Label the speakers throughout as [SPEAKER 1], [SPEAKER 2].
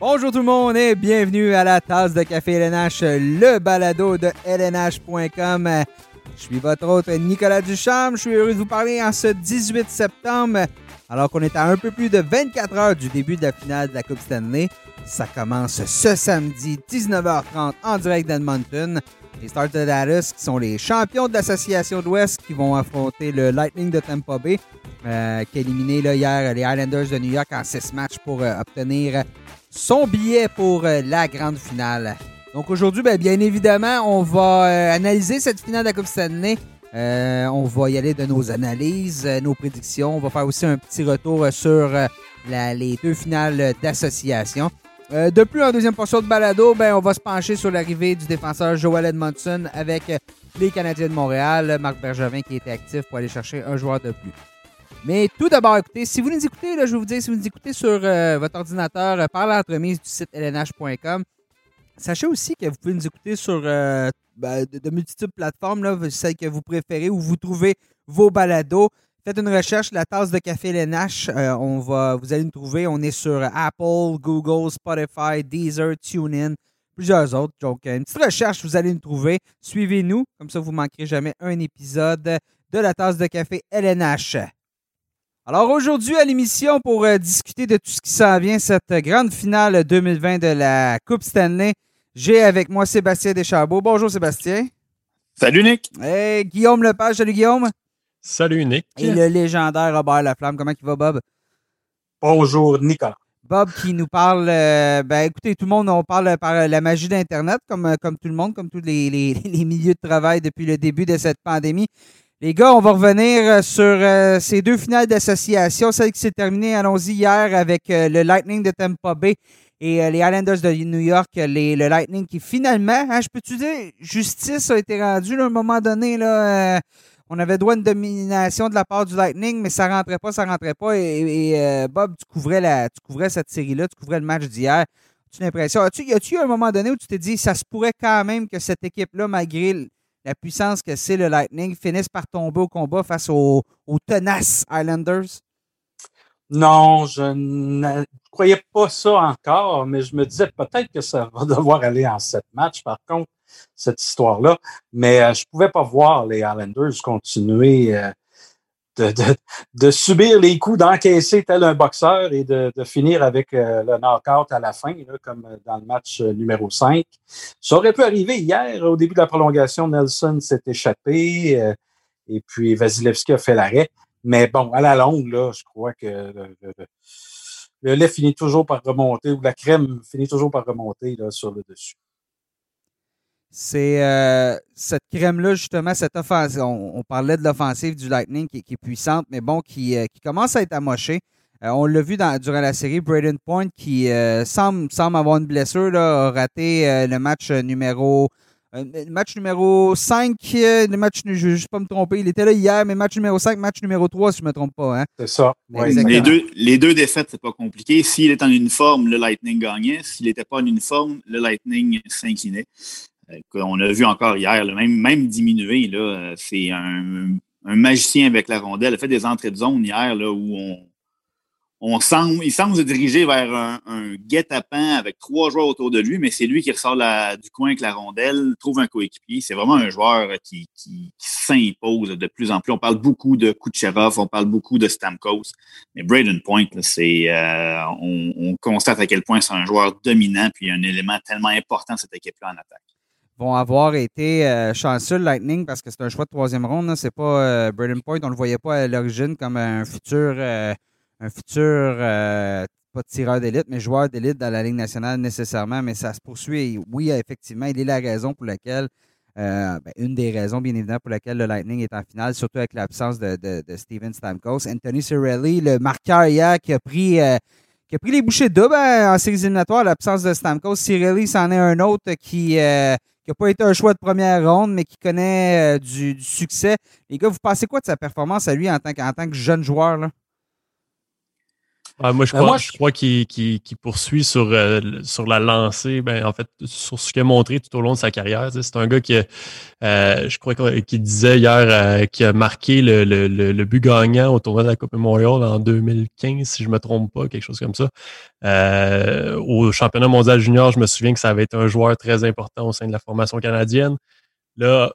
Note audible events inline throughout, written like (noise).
[SPEAKER 1] Bonjour tout le monde et bienvenue à la tasse de café LNH, le balado de LNH.com. Je suis votre hôte Nicolas Duchamp. Je suis heureux de vous parler en ce 18 septembre, alors qu'on est à un peu plus de 24 heures du début de la finale de la Coupe Stanley. Ça commence ce samedi 19h30 en direct d'Edmonton. Les Stars de Dallas, qui sont les champions de l'Association de l'Ouest, qui vont affronter le Lightning de Tampa Bay, euh, qui a éliminé hier les Islanders de New York en 6 matchs pour euh, obtenir son billet pour euh, la grande finale. Donc aujourd'hui, ben, bien évidemment, on va euh, analyser cette finale de la Coupe Stanley. Euh, on va y aller de nos analyses, nos prédictions. On va faire aussi un petit retour sur les deux finales d'association. De plus, en deuxième portion de balado, ben, on va se pencher sur l'arrivée du défenseur Joel Edmondson avec les Canadiens de Montréal, Marc Bergevin qui était actif pour aller chercher un joueur de plus. Mais tout d'abord, écoutez, si vous nous écoutez, là, je vais vous dire, si vous nous écoutez sur euh, votre ordinateur euh, par l'entremise du site lnh.com, sachez aussi que vous pouvez nous écouter sur euh, ben, de, multitudes plateformes, celles que vous préférez, où vous trouvez vos balados. Faites une recherche, la tasse de café LNH, euh, on va, vous allez nous trouver. On est sur Apple, Google, Spotify, Deezer, TuneIn, plusieurs autres. Donc, une petite recherche, vous allez nous trouver. Suivez-nous, comme ça, vous ne manquerez jamais un épisode de la tasse de café LNH. Alors aujourd'hui à l'émission pour euh, discuter de tout ce qui s'en vient, cette grande finale 2020 de la Coupe Stanley, j'ai avec moi Sébastien Deschambault. Bonjour Sébastien.
[SPEAKER 2] Salut Nick.
[SPEAKER 1] Et Guillaume Lepage. Salut Guillaume.
[SPEAKER 3] Salut Nick.
[SPEAKER 1] Et le légendaire Robert Laflamme. Comment il va Bob?
[SPEAKER 2] Bonjour Nicolas.
[SPEAKER 1] Bob qui nous parle, euh, ben écoutez, tout le monde, on parle par la magie d'Internet, comme, euh, comme tout le monde, comme tous les, les- (laughs) les milieux de travail depuis le début de cette pandémie. Les gars, on va revenir euh, sur euh, ces deux finales d'association. Celle qui s'est terminée, allons-y, hier avec euh, le Lightning de Tampa Bay et les Islanders de New York. Les, le Lightning qui finalement, hein, je peux-tu dire, justice a été rendue là, à un moment donné. Là, on avait droit à une domination de la part du Lightning, mais ça rentrait pas, ça rentrait pas. Et, Bob, tu couvrais, la, tu couvrais cette série-là, tu couvrais le match d'hier. Tu as l'impression, as-tu, y a-tu eu un moment donné où tu t'es dit, ça se pourrait quand même que cette équipe-là, malgré la puissance que c'est le Lightning, finisse par tomber au combat face aux, tenaces Islanders?
[SPEAKER 2] Non, je ne croyais pas ça encore, mais je me disais peut-être que ça (laughs) va devoir aller en sept matchs, par contre, cette histoire-là. Mais euh, je pouvais pas voir les Islanders continuer euh, de, subir les coups, d'encaisser tel un boxeur et de, finir avec euh, le knockout à la fin, comme dans le match euh, numéro 5. Ça aurait pu arriver hier, au début de la prolongation, Nelson s'est échappé euh, et puis Vasilevski a fait l'arrêt. Mais bon, à la longue, là, je crois que le lait finit toujours par remonter, ou la crème finit toujours par remonter là, sur le dessus.
[SPEAKER 1] C'est euh, cette crème-là, justement, cette offensive. On, on parlait de l'offensive du Lightning qui, qui est puissante, mais bon, qui, euh, qui commence à être amochée. Euh, on l'a vu dans- durant la série, Braden Point, qui euh, semble, semble avoir une blessure, là, a raté euh, le match numéro. euh, le match numéro 5, euh, le match, je ne vais juste pas me tromper, il était là hier, mais match numéro 5, match numéro 3, si je ne me trompe pas. Hein?
[SPEAKER 2] C'est ça. Ouais.
[SPEAKER 4] Les deux, les deux défaites, c'est pas compliqué. S'il est en uniforme, le Lightning gagnait. S'il n'était pas en uniforme, le Lightning s'inclinait. Euh, On a vu encore hier, même, diminué, c'est un, magicien avec la rondelle. Il a fait des entrées de zone hier là, où on, semble, il semble se diriger vers un, guet-apens avec trois joueurs autour de lui, mais c'est lui qui ressort du coin avec la rondelle, trouve un coéquipier. C'est vraiment un joueur qui, s'impose de plus en plus. On parle beaucoup de Kucherov, on parle beaucoup de Stamkos, mais Braden Point, euh, on, on constate à quel point c'est un joueur dominant puis un élément tellement important de cette équipe-là en attaque.
[SPEAKER 1] Vont avoir été euh, chanceux, Lightning, parce que c'est un choix de troisième ronde. C'est pas euh, Point, on le voyait pas à l'origine comme un futur, euh, un futur euh, pas tireur d'élite, mais joueur d'élite dans la Ligue nationale nécessairement. Mais ça se poursuit. Oui, effectivement, il est la raison pour laquelle, euh, ben, une des raisons, bien évidemment, pour laquelle le Lightning est en finale, surtout avec l'absence de, de, de Steven Stamkos. Anthony Cirelli, le marqueur hier, qui a pris. euh, qui a pris les bouchées doubles hein, en séries éliminatoires, l'absence de Stamkos. Cirelli, c'en est un autre qui, euh, qui n'a pas été un choix de première ronde, mais qui connaît euh, du, succès. Les gars, vous pensez quoi de sa performance à lui en tant, en tant que jeune joueur? Là?
[SPEAKER 3] Moi, je crois, je... crois qu'il poursuit sur, sur la lancée, ben, en fait, sur ce qu'il a montré tout au long de sa carrière. C'est un gars qui, je crois qu'il disait hier, qui a marqué le, le, le, but gagnant au tournoi de la Coupe Memorial en 2015, si je ne me trompe pas, quelque chose comme ça. au championnat mondial junior, je me souviens que ça avait été un joueur très important au sein de la formation canadienne. Là,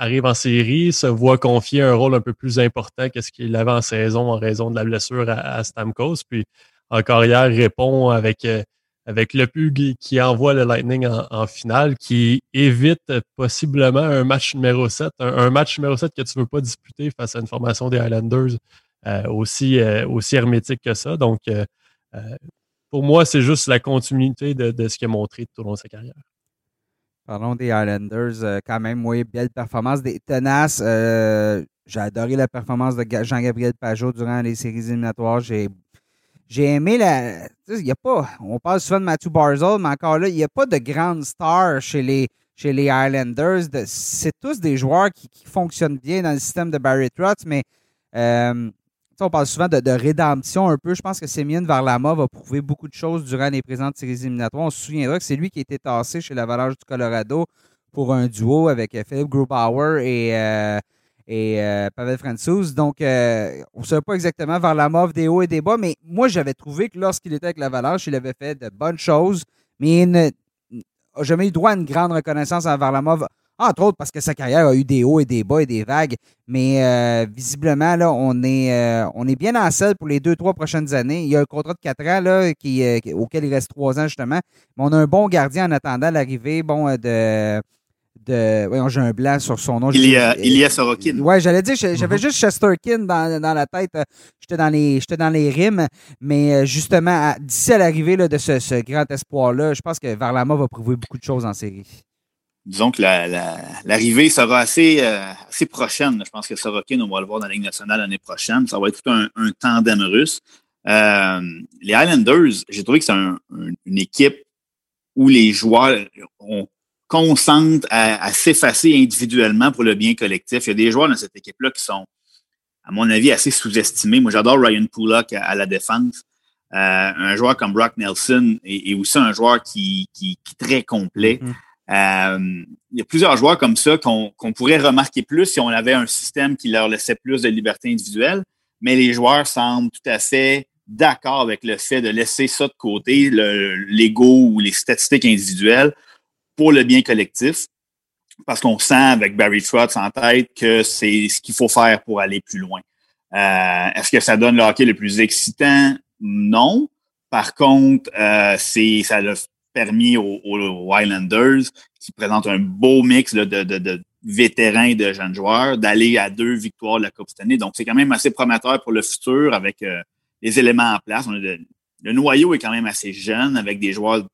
[SPEAKER 3] arrive en série, se voit confier un rôle un peu plus important que ce qu'il avait en saison en raison de la blessure à, Stamkos. Puis en carrière, répond avec, euh, avec le Pug qui envoie le Lightning en, finale, qui évite possiblement un match numéro 7, un, match numéro 7 que tu ne veux pas disputer face à une formation des Highlanders euh, aussi, euh, aussi hermétique que ça. Donc, pour moi, c'est juste la continuité de, de ce qu'il a montré tout au long de sa carrière.
[SPEAKER 1] Parlons des Islanders. Euh, quand même, oui, belle performance. Des tenaces. Euh, j'ai adoré la performance de Jean-Gabriel Pajot durant les séries éliminatoires. J'ai, aimé la. Il y a pas. On parle souvent de Matthew Barzell, mais encore là, il n'y a pas de grande star chez les, chez les Islanders. c'est tous des joueurs qui, fonctionnent bien dans le système de Barry Trotz, mais euh, on parle souvent de, rédemption un peu. Je pense que Semyon Varlama va prouver beaucoup de choses durant les présentes séries éliminatoires. On se souviendra que c'est lui qui a été tassé chez l'Avalanche du Colorado pour un duo avec euh, Philippe Grubauer et, euh, euh, Pavel Francouz. Donc, on ne sait pas exactement Varlamov des hauts et des bas, mais moi, j'avais trouvé que lorsqu'il était avec l'Avalanche, il avait fait de bonnes choses, mais il n'a jamais eu droit à une grande reconnaissance à Varlamov entre autres parce que sa carrière a eu des hauts et des bas et des vagues. Mais euh, visiblement, là, on est, euh, on est bien en selle pour les deux, trois prochaines années. Il y a un contrat de quatre ans là, qui, euh, auquel il reste trois ans, justement. Mais on a un bon gardien en attendant l'arrivée bon, de. de voyons, j'ai un blanc sur son nom.
[SPEAKER 4] Il y a, il y a Sorokin.
[SPEAKER 1] Ouais, j'allais dire, j'avais mm-hmm. juste Chesterkin dans, dans la tête. J'étais dans les, j'étais dans les rimes. Mais justement, d'ici à l'arrivée de ce, ce grand espoir-là, je pense que Varlama va prouver beaucoup de choses en série
[SPEAKER 4] disons que l'arrivée la, sera assez, euh, assez prochaine. Je pense que Sorokin, on va le voir dans la Ligue nationale l'année prochaine. Ça va être un, un tandem russe. Euh, les Highlanders, j'ai trouvé que c'est une équipe où les joueurs ont consentent à, s'effacer individuellement pour le bien collectif. Il y a des joueurs dans cette équipe-là qui sont, à mon avis, assez sous-estimés. Moi, j'adore Ryan Pullock à, la défense. Euh, un joueur comme Brock Nelson est, aussi un joueur qui, qui, qui est très complet. Mm-hmm. Euh, il y a plusieurs joueurs comme ça qu'on pourrait remarquer plus si on avait un système qui leur laissait plus de liberté individuelle, mais les joueurs semblent tout à fait d'accord avec le fait de laisser ça de côté, l'ego ou les statistiques individuelles, pour le bien collectif. Parce qu'on sent avec Barry Trotz en tête que c'est ce qu'il faut faire pour aller plus loin. Euh, Est-ce que ça donne le le plus excitant? Non. Par contre, euh, c'est ça le permis aux, aux, Highlanders, qui présentent un beau mix de, de, de, vétérans et de jeunes joueurs, d'aller à deux victoires de la Coupe cette année. Donc, c'est quand même assez prometteur pour le futur avec euh, les éléments en place. le noyau est quand même assez jeune avec des joueurs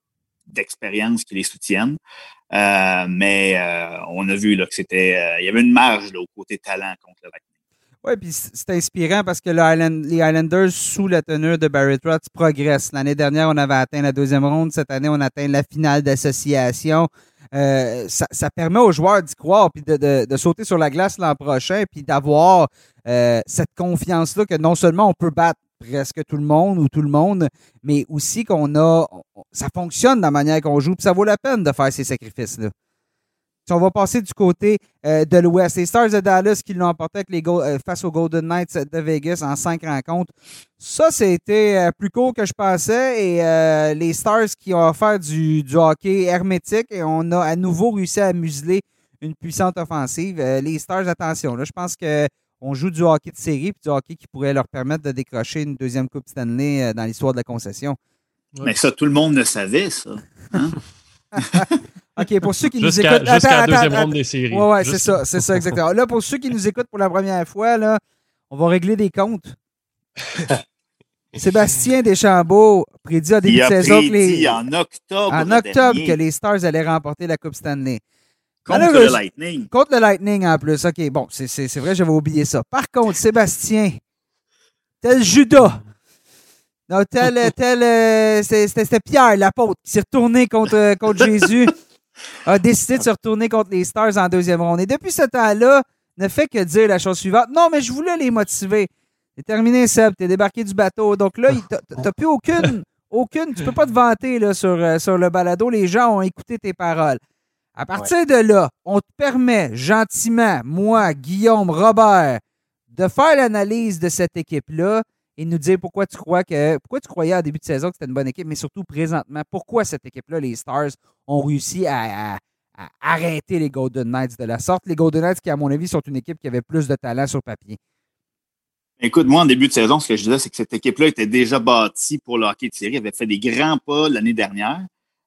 [SPEAKER 4] d'expérience qui les soutiennent. Euh, mais euh, on a vu là, que c'était. il y avait une marge là, au côté talent contre le Lightning.
[SPEAKER 1] Oui, puis c'est inspirant parce que les Highlanders, sous la tenue de Barry Trotz, progressent. L'année dernière, on avait atteint la deuxième ronde. Cette année, on atteint la finale d'association. Euh, ça, permet aux joueurs d'y croire, puis de, sauter sur la glace l'an prochain, puis d'avoir euh, cette confiance-là que non seulement on peut battre presque tout le monde ou tout le monde, mais aussi qu'on a, ça fonctionne de la manière qu'on joue, puis ça vaut la peine de faire ces sacrifices-là. Si on va passer du côté euh, de l'Ouest, les Stars de Dallas qui l'ont emporté avec les euh, face aux Golden Knights de Vegas en cinq rencontres, ça, c'était euh, plus court que je pensais. Et les Stars qui ont offert du, du, hockey hermétique et on a à nouveau réussi à museler une puissante offensive. les Stars, attention, là, je pense qu'on joue du hockey de série puis du hockey qui pourrait leur permettre de décrocher une deuxième Coupe Stanley dans l'histoire de la concession.
[SPEAKER 4] Mais ça, tout le monde le savait, ça. Hein? (laughs)
[SPEAKER 1] OK, pour ceux qui nous écoutent.
[SPEAKER 3] Jusqu'à la deuxième ronde des séries.
[SPEAKER 1] Oui, ouais, c'est ça, c'est ça, (laughs) exactement. Là, pour ceux qui nous écoutent pour la première fois, là, on va régler des comptes. (laughs) Sébastien Deschambault prédit à début de saison que les.
[SPEAKER 4] En octobre.
[SPEAKER 1] En octobre, que les Stars allaient remporter la Coupe Stanley.
[SPEAKER 4] Contre le Lightning.
[SPEAKER 1] Contre le Lightning en plus. OK, bon, c'est vrai, j'avais oublié ça. Par contre, Sébastien, tel Judas, non, tel, tel euh, c'était Pierre, l'apôtre, qui s'est retourné contre, euh, contre (laughs) Jésus a décidé de se retourner contre les Stars en deuxième ronde. Et depuis ce temps-là, ne fait que dire la chose suivante. Non, mais je voulais les motiver. C'est terminé, Seb. T'es débarqué du bateau. Donc là, t'as plus aucune, aucune. Tu peux pas te vanter là, sur, euh, sur le balado. Les gens ont écouté tes paroles. À partir de là, on te permet gentiment, moi, Guillaume, Robert, de faire l'analyse de cette équipe-là et nous dire pourquoi tu crois que pourquoi tu croyais au début de saison que c'était une bonne équipe, mais surtout présentement, pourquoi cette équipe-là, les Stars, ont réussi à, arrêter les Golden Knights de la sorte? Les Golden Knights qui, à mon avis, sont une équipe qui avait plus de talent sur papier.
[SPEAKER 4] Écoute, moi, en début de saison, ce que je disais, c'est que cette équipe-là était déjà bâtie pour le hockey de série, avait fait des grands pas l'année dernière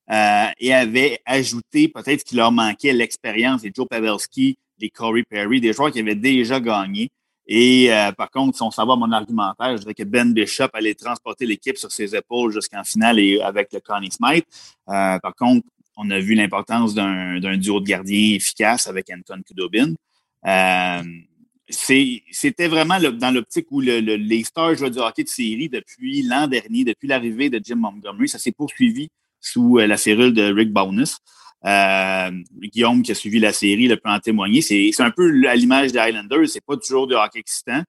[SPEAKER 4] euh, et avait ajouté peut-être qu'il leur manquait l'expérience des Joe Pavelski, des Corey Perry, des joueurs qui avaient déjà gagné. Et euh, par contre, si on s'en mon argumentaire, je dirais que Ben Bishop allait transporter l'équipe sur ses épaules jusqu'en finale et avec le Connie Smythe. Euh, par contre, on a vu l'importance d'un duo de gardiens efficace avec Anton Kudobin. Euh, c'était vraiment dans l'optique où le, les Stars jouaient du hockey de série depuis l'an dernier, depuis l'arrivée de Jim Montgomery. Ça s'est poursuivi sous la cellule de Rick Bonus. Euh, Guillaume qui a suivi la série le peut en témoigner. C'est un peu à l'image des Highlanders. C'est pas toujours de hockey excitant.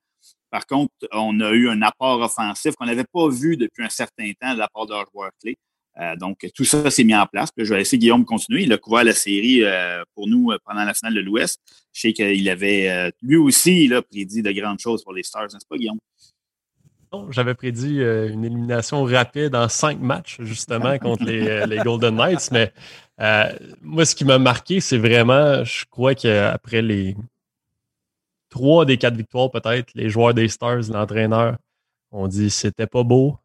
[SPEAKER 4] Par contre, on a eu un apport offensif qu'on n'avait pas vu depuis un certain temps de la part de leur joueur clé. Euh, donc, tout ça s'est mis en place. je vais laisser Guillaume continuer. Il a couvert la série euh, pour nous pendant la finale de l'Ouest. Je sais qu'il avait, lui aussi, il prédit de grandes choses pour les Stars, n'est-ce pas, Guillaume?
[SPEAKER 3] J'avais prédit une élimination rapide en cinq matchs, justement, contre les, les Golden Knights, mais euh, moi, ce qui m'a marqué, c'est vraiment, je crois qu'après les trois des quatre victoires, peut-être, les joueurs des Stars, l'entraîneur, ont dit c'était pas beau,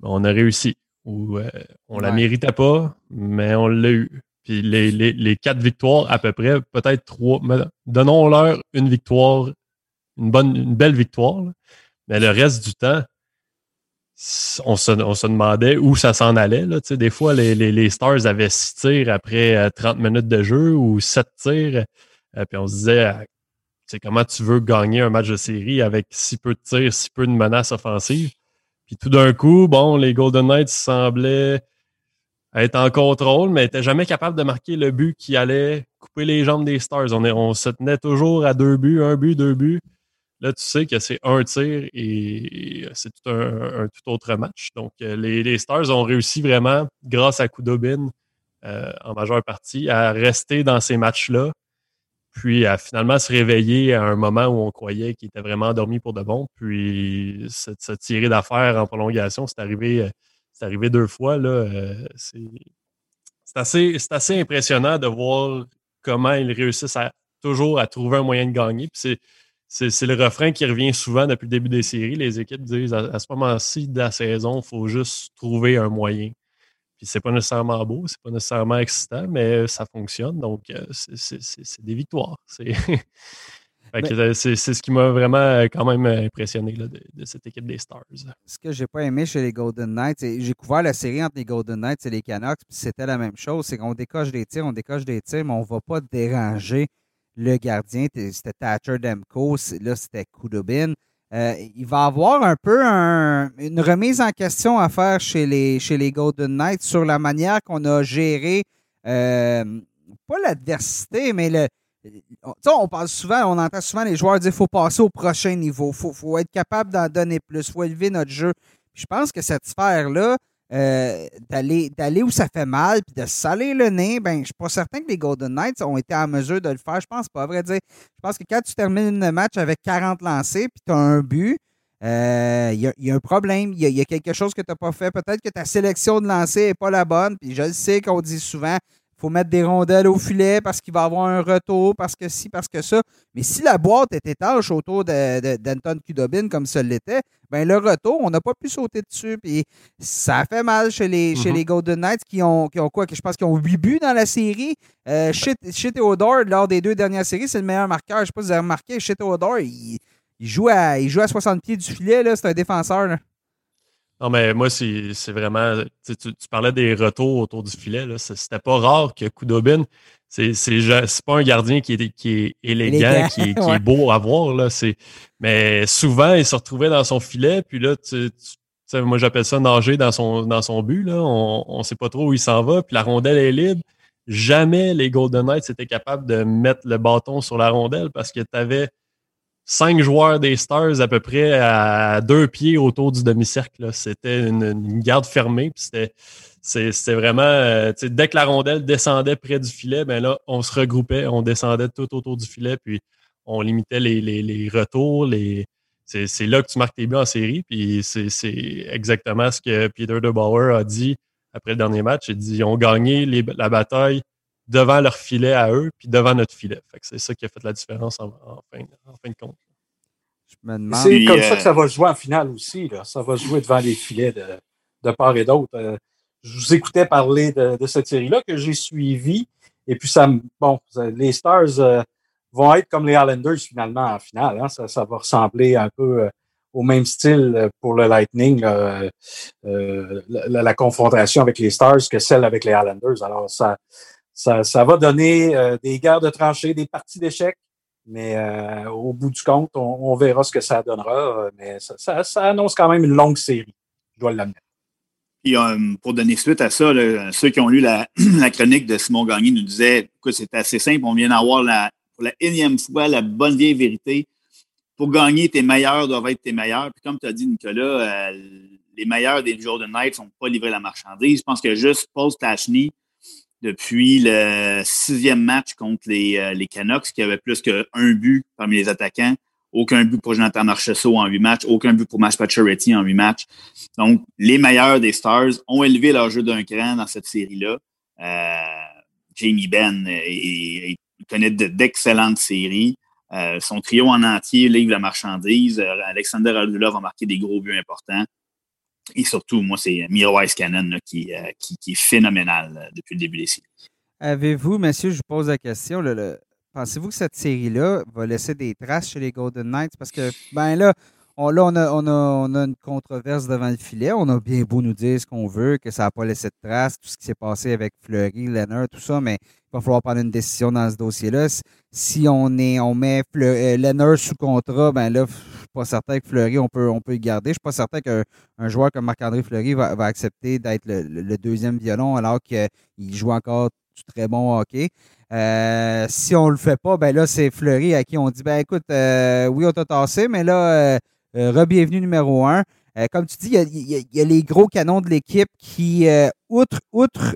[SPEAKER 3] mais on a réussi. Ou euh, on la méritait pas, mais on l'a eu. Puis les, quatre victoires, à peu près, peut-être trois. Donnons-leur une victoire, une bonne, une belle victoire. Mais le reste du temps, on se, demandait où ça s'en allait. Là. Des fois, les, Stars avaient six tirs après 30 euh, minutes de jeu ou sept tirs. Euh, puis on se disait c'est comment tu veux gagner un match de série avec si peu de tirs, si peu de menaces offensives? Puis tout d'un coup, bon, les Golden Knights semblaient être en contrôle, mais n'étaient jamais capables de marquer le but qui allait couper les jambes des Stars. On, est, on se tenait toujours à deux buts, un but, deux buts. Là, tu sais que c'est un tir et c'est tout un, tout autre match. Donc, euh, les, Stars ont réussi vraiment, grâce à Kudobin, euh, en majeure partie, à rester dans ces matchs-là, puis à finalement se réveiller à un moment où on croyait qu'il était vraiment endormi pour de bon. Puis se, tirer d'affaire en prolongation, c'est arrivé, euh, arrivé deux fois. Là, c'est, assez, assez impressionnant de voir comment ils réussissent à, toujours à trouver un moyen de gagner. Puis c'est c'est le refrain qui revient souvent depuis le début des séries. Les équipes disent à, ce moment-ci de la saison, il faut juste trouver un moyen. Puis c'est pas nécessairement beau, c'est pas nécessairement excitant, mais ça fonctionne. Donc, euh, c'est des victoires. (laughs) C'est ce qui m'a vraiment euh, quand même impressionné de, cette équipe des Stars.
[SPEAKER 1] Ce que j'ai pas aimé chez les Golden Knights, j'ai couvert la série entre les Golden Knights et les Canucks, puis c'était la même chose. C'est qu'on décoche des tirs, on décoche des tirs, mais on va pas déranger le gardien, c'était Thatcher Demko, là c'était Kudobin. Euh, il va avoir un peu une remise en question à faire chez les, Golden Knights sur la manière qu'on a géré, euh, pas l'adversité, mais le. On parle souvent, on entend souvent les joueurs dire qu'il faut passer au prochain niveau, il faut, faut, être capable d'en donner plus, il faut élever notre jeu. je pense que cette sphère-là, euh, d'aller où ça fait mal puis de saler le nez, ben je suis pas certain que les Golden Knights ont été en mesure de le faire. Je pense pas, à vrai dire. Je pense que quand tu termines le match avec 40 lancés puis tu as un but, il euh, y, a un problème. Il y, a quelque chose que tu n'as pas fait. Peut-être que ta sélection de lancer n'est pas la bonne. Puis je le sais qu'on dit souvent faut mettre des rondelles au filet parce qu'il va avoir un retour, parce que si, parce que ça. Mais si la boîte est étanche autour d'Anton Kudobin comme ça l'était, ben le retour, on n'a pas pu sauter dessus. Puis ça fait mal chez les, chez les Golden Knights qui ont, qui ont quoi? Je pense qu'ils ont 8 buts dans la série. Euh, chez, Theodore, lors des deux dernières séries, c'est le meilleur marqueur. Je ne sais pas si vous avez remarqué, chez Theodore, il, joue à, il joue à 60 pieds du filet. C'est un défenseur. Là.
[SPEAKER 3] Non, mais moi, c'est vraiment. Tu, parlais des retours autour du filet. C'était pas rare que Koudobin, c'est pas un gardien qui est, qui est élégant, qui, est, (laughs) beau à voir. Là, mais souvent, il se retrouvait dans son filet, puis là, tu, moi, j'appelle ça nager dans son, dans son but. Là. On ne sait pas trop où il s'en va, puis la rondelle est libre. Jamais les Golden Knights étaient capables de mettre le bâton sur la rondelle parce que tu avais cinq joueurs des Stars à peu près à deux pieds autour du demi-cercle. C'était une, garde fermée. C'était, vraiment, euh, dès que la rondelle descendait près du filet, ben là, on se regroupait, on descendait tout autour du filet, puis on limitait les, retours. Les, c'est, là que tu marques tes buts en série. C'est, exactement ce que Peter DeBauer a dit après le dernier match. Il dit ils ont gagné la bataille devant leur filet à eux, puis devant notre filet. c'est ça qui a fait la différence en, fin, de compte.
[SPEAKER 2] C'est comme ça que ça va jouer en finale aussi. Ça va jouer devant les filets de, part et d'autre. Euh, je vous écoutais parler de, cette série-là que j'ai suivie. Et puis, ça bon, les Stars euh, vont être comme les Islanders finalement en finale. Hein. Ça, va ressembler un peu euh, au même style pour le Lightning, la, confrontation avec les Stars que celle avec les Islanders. Alors, ça, ça, va donner euh, des guerres de tranchées, des parties d'échecs, mais euh, au bout du compte, on, verra ce que ça donnera. Mais ça, annonce quand même une longue série. Je dois
[SPEAKER 4] euh, pour donner suite à ça, ceux qui ont lu (clears throat) la, chronique de Simon Gagné nous disaient que c'est assez simple, on vient d'avoir la, pour la énième fois la bonne vieille vérité. Pour gagner, tes meilleurs doivent être tes meilleurs. Puis comme tu as dit, Nicolas, les meilleurs des jours de night ne sont pas livrés la marchandise. Je pense que juste Paul Stachny, depuis le sixième match contre les, euh, les Canucks, qui avait plus qu'un but parmi les attaquants. Aucun but pour Jonathan Marchessault en huit matchs, aucun but pour Mash Pacioretty en huit matchs. Donc, les meilleurs des Stars ont élevé leur jeu d'un cran dans cette série-là. Euh, Jamie Benn connaît d'excellentes séries. Euh, son trio en entier livre la marchandise. Alexander Aldulov a marqué des gros buts importants. Et surtout, moi, c'est Miro Cannon euh, qui, qui, est phénoménal euh, depuis le début des séries.
[SPEAKER 1] Avez-vous, monsieur, je vous pose la question, pensez-vous que cette série-là va laisser des traces chez les Golden Knights? Parce que, ben là, on, là, on a, on, a, une controverse devant le filet. On a bien beau nous dire ce qu'on veut, que ça n'a pas laissé de traces, tout ce qui s'est passé avec Fleury, Leonard, tout ça, mais il va falloir prendre une décision dans ce dossier-là. Si on, est, on met euh, Leonard sous contrat, ben là, je suis pas certain que Fleury, on peut, on peut le garder. Je suis pas certain qu'un joueur comme Marc-André Fleury va, accepter d'être le, deuxième violon alors qu'il joue encore du très bon hockey. Euh, si on le fait pas, ben là, c'est Fleury à qui on dit ben écoute, euh, oui, on t'a tassé, mais là, euh, re-bienvenue numéro un. Euh, comme tu dis, il y, a, les gros canons de l'équipe qui, euh, outre, outre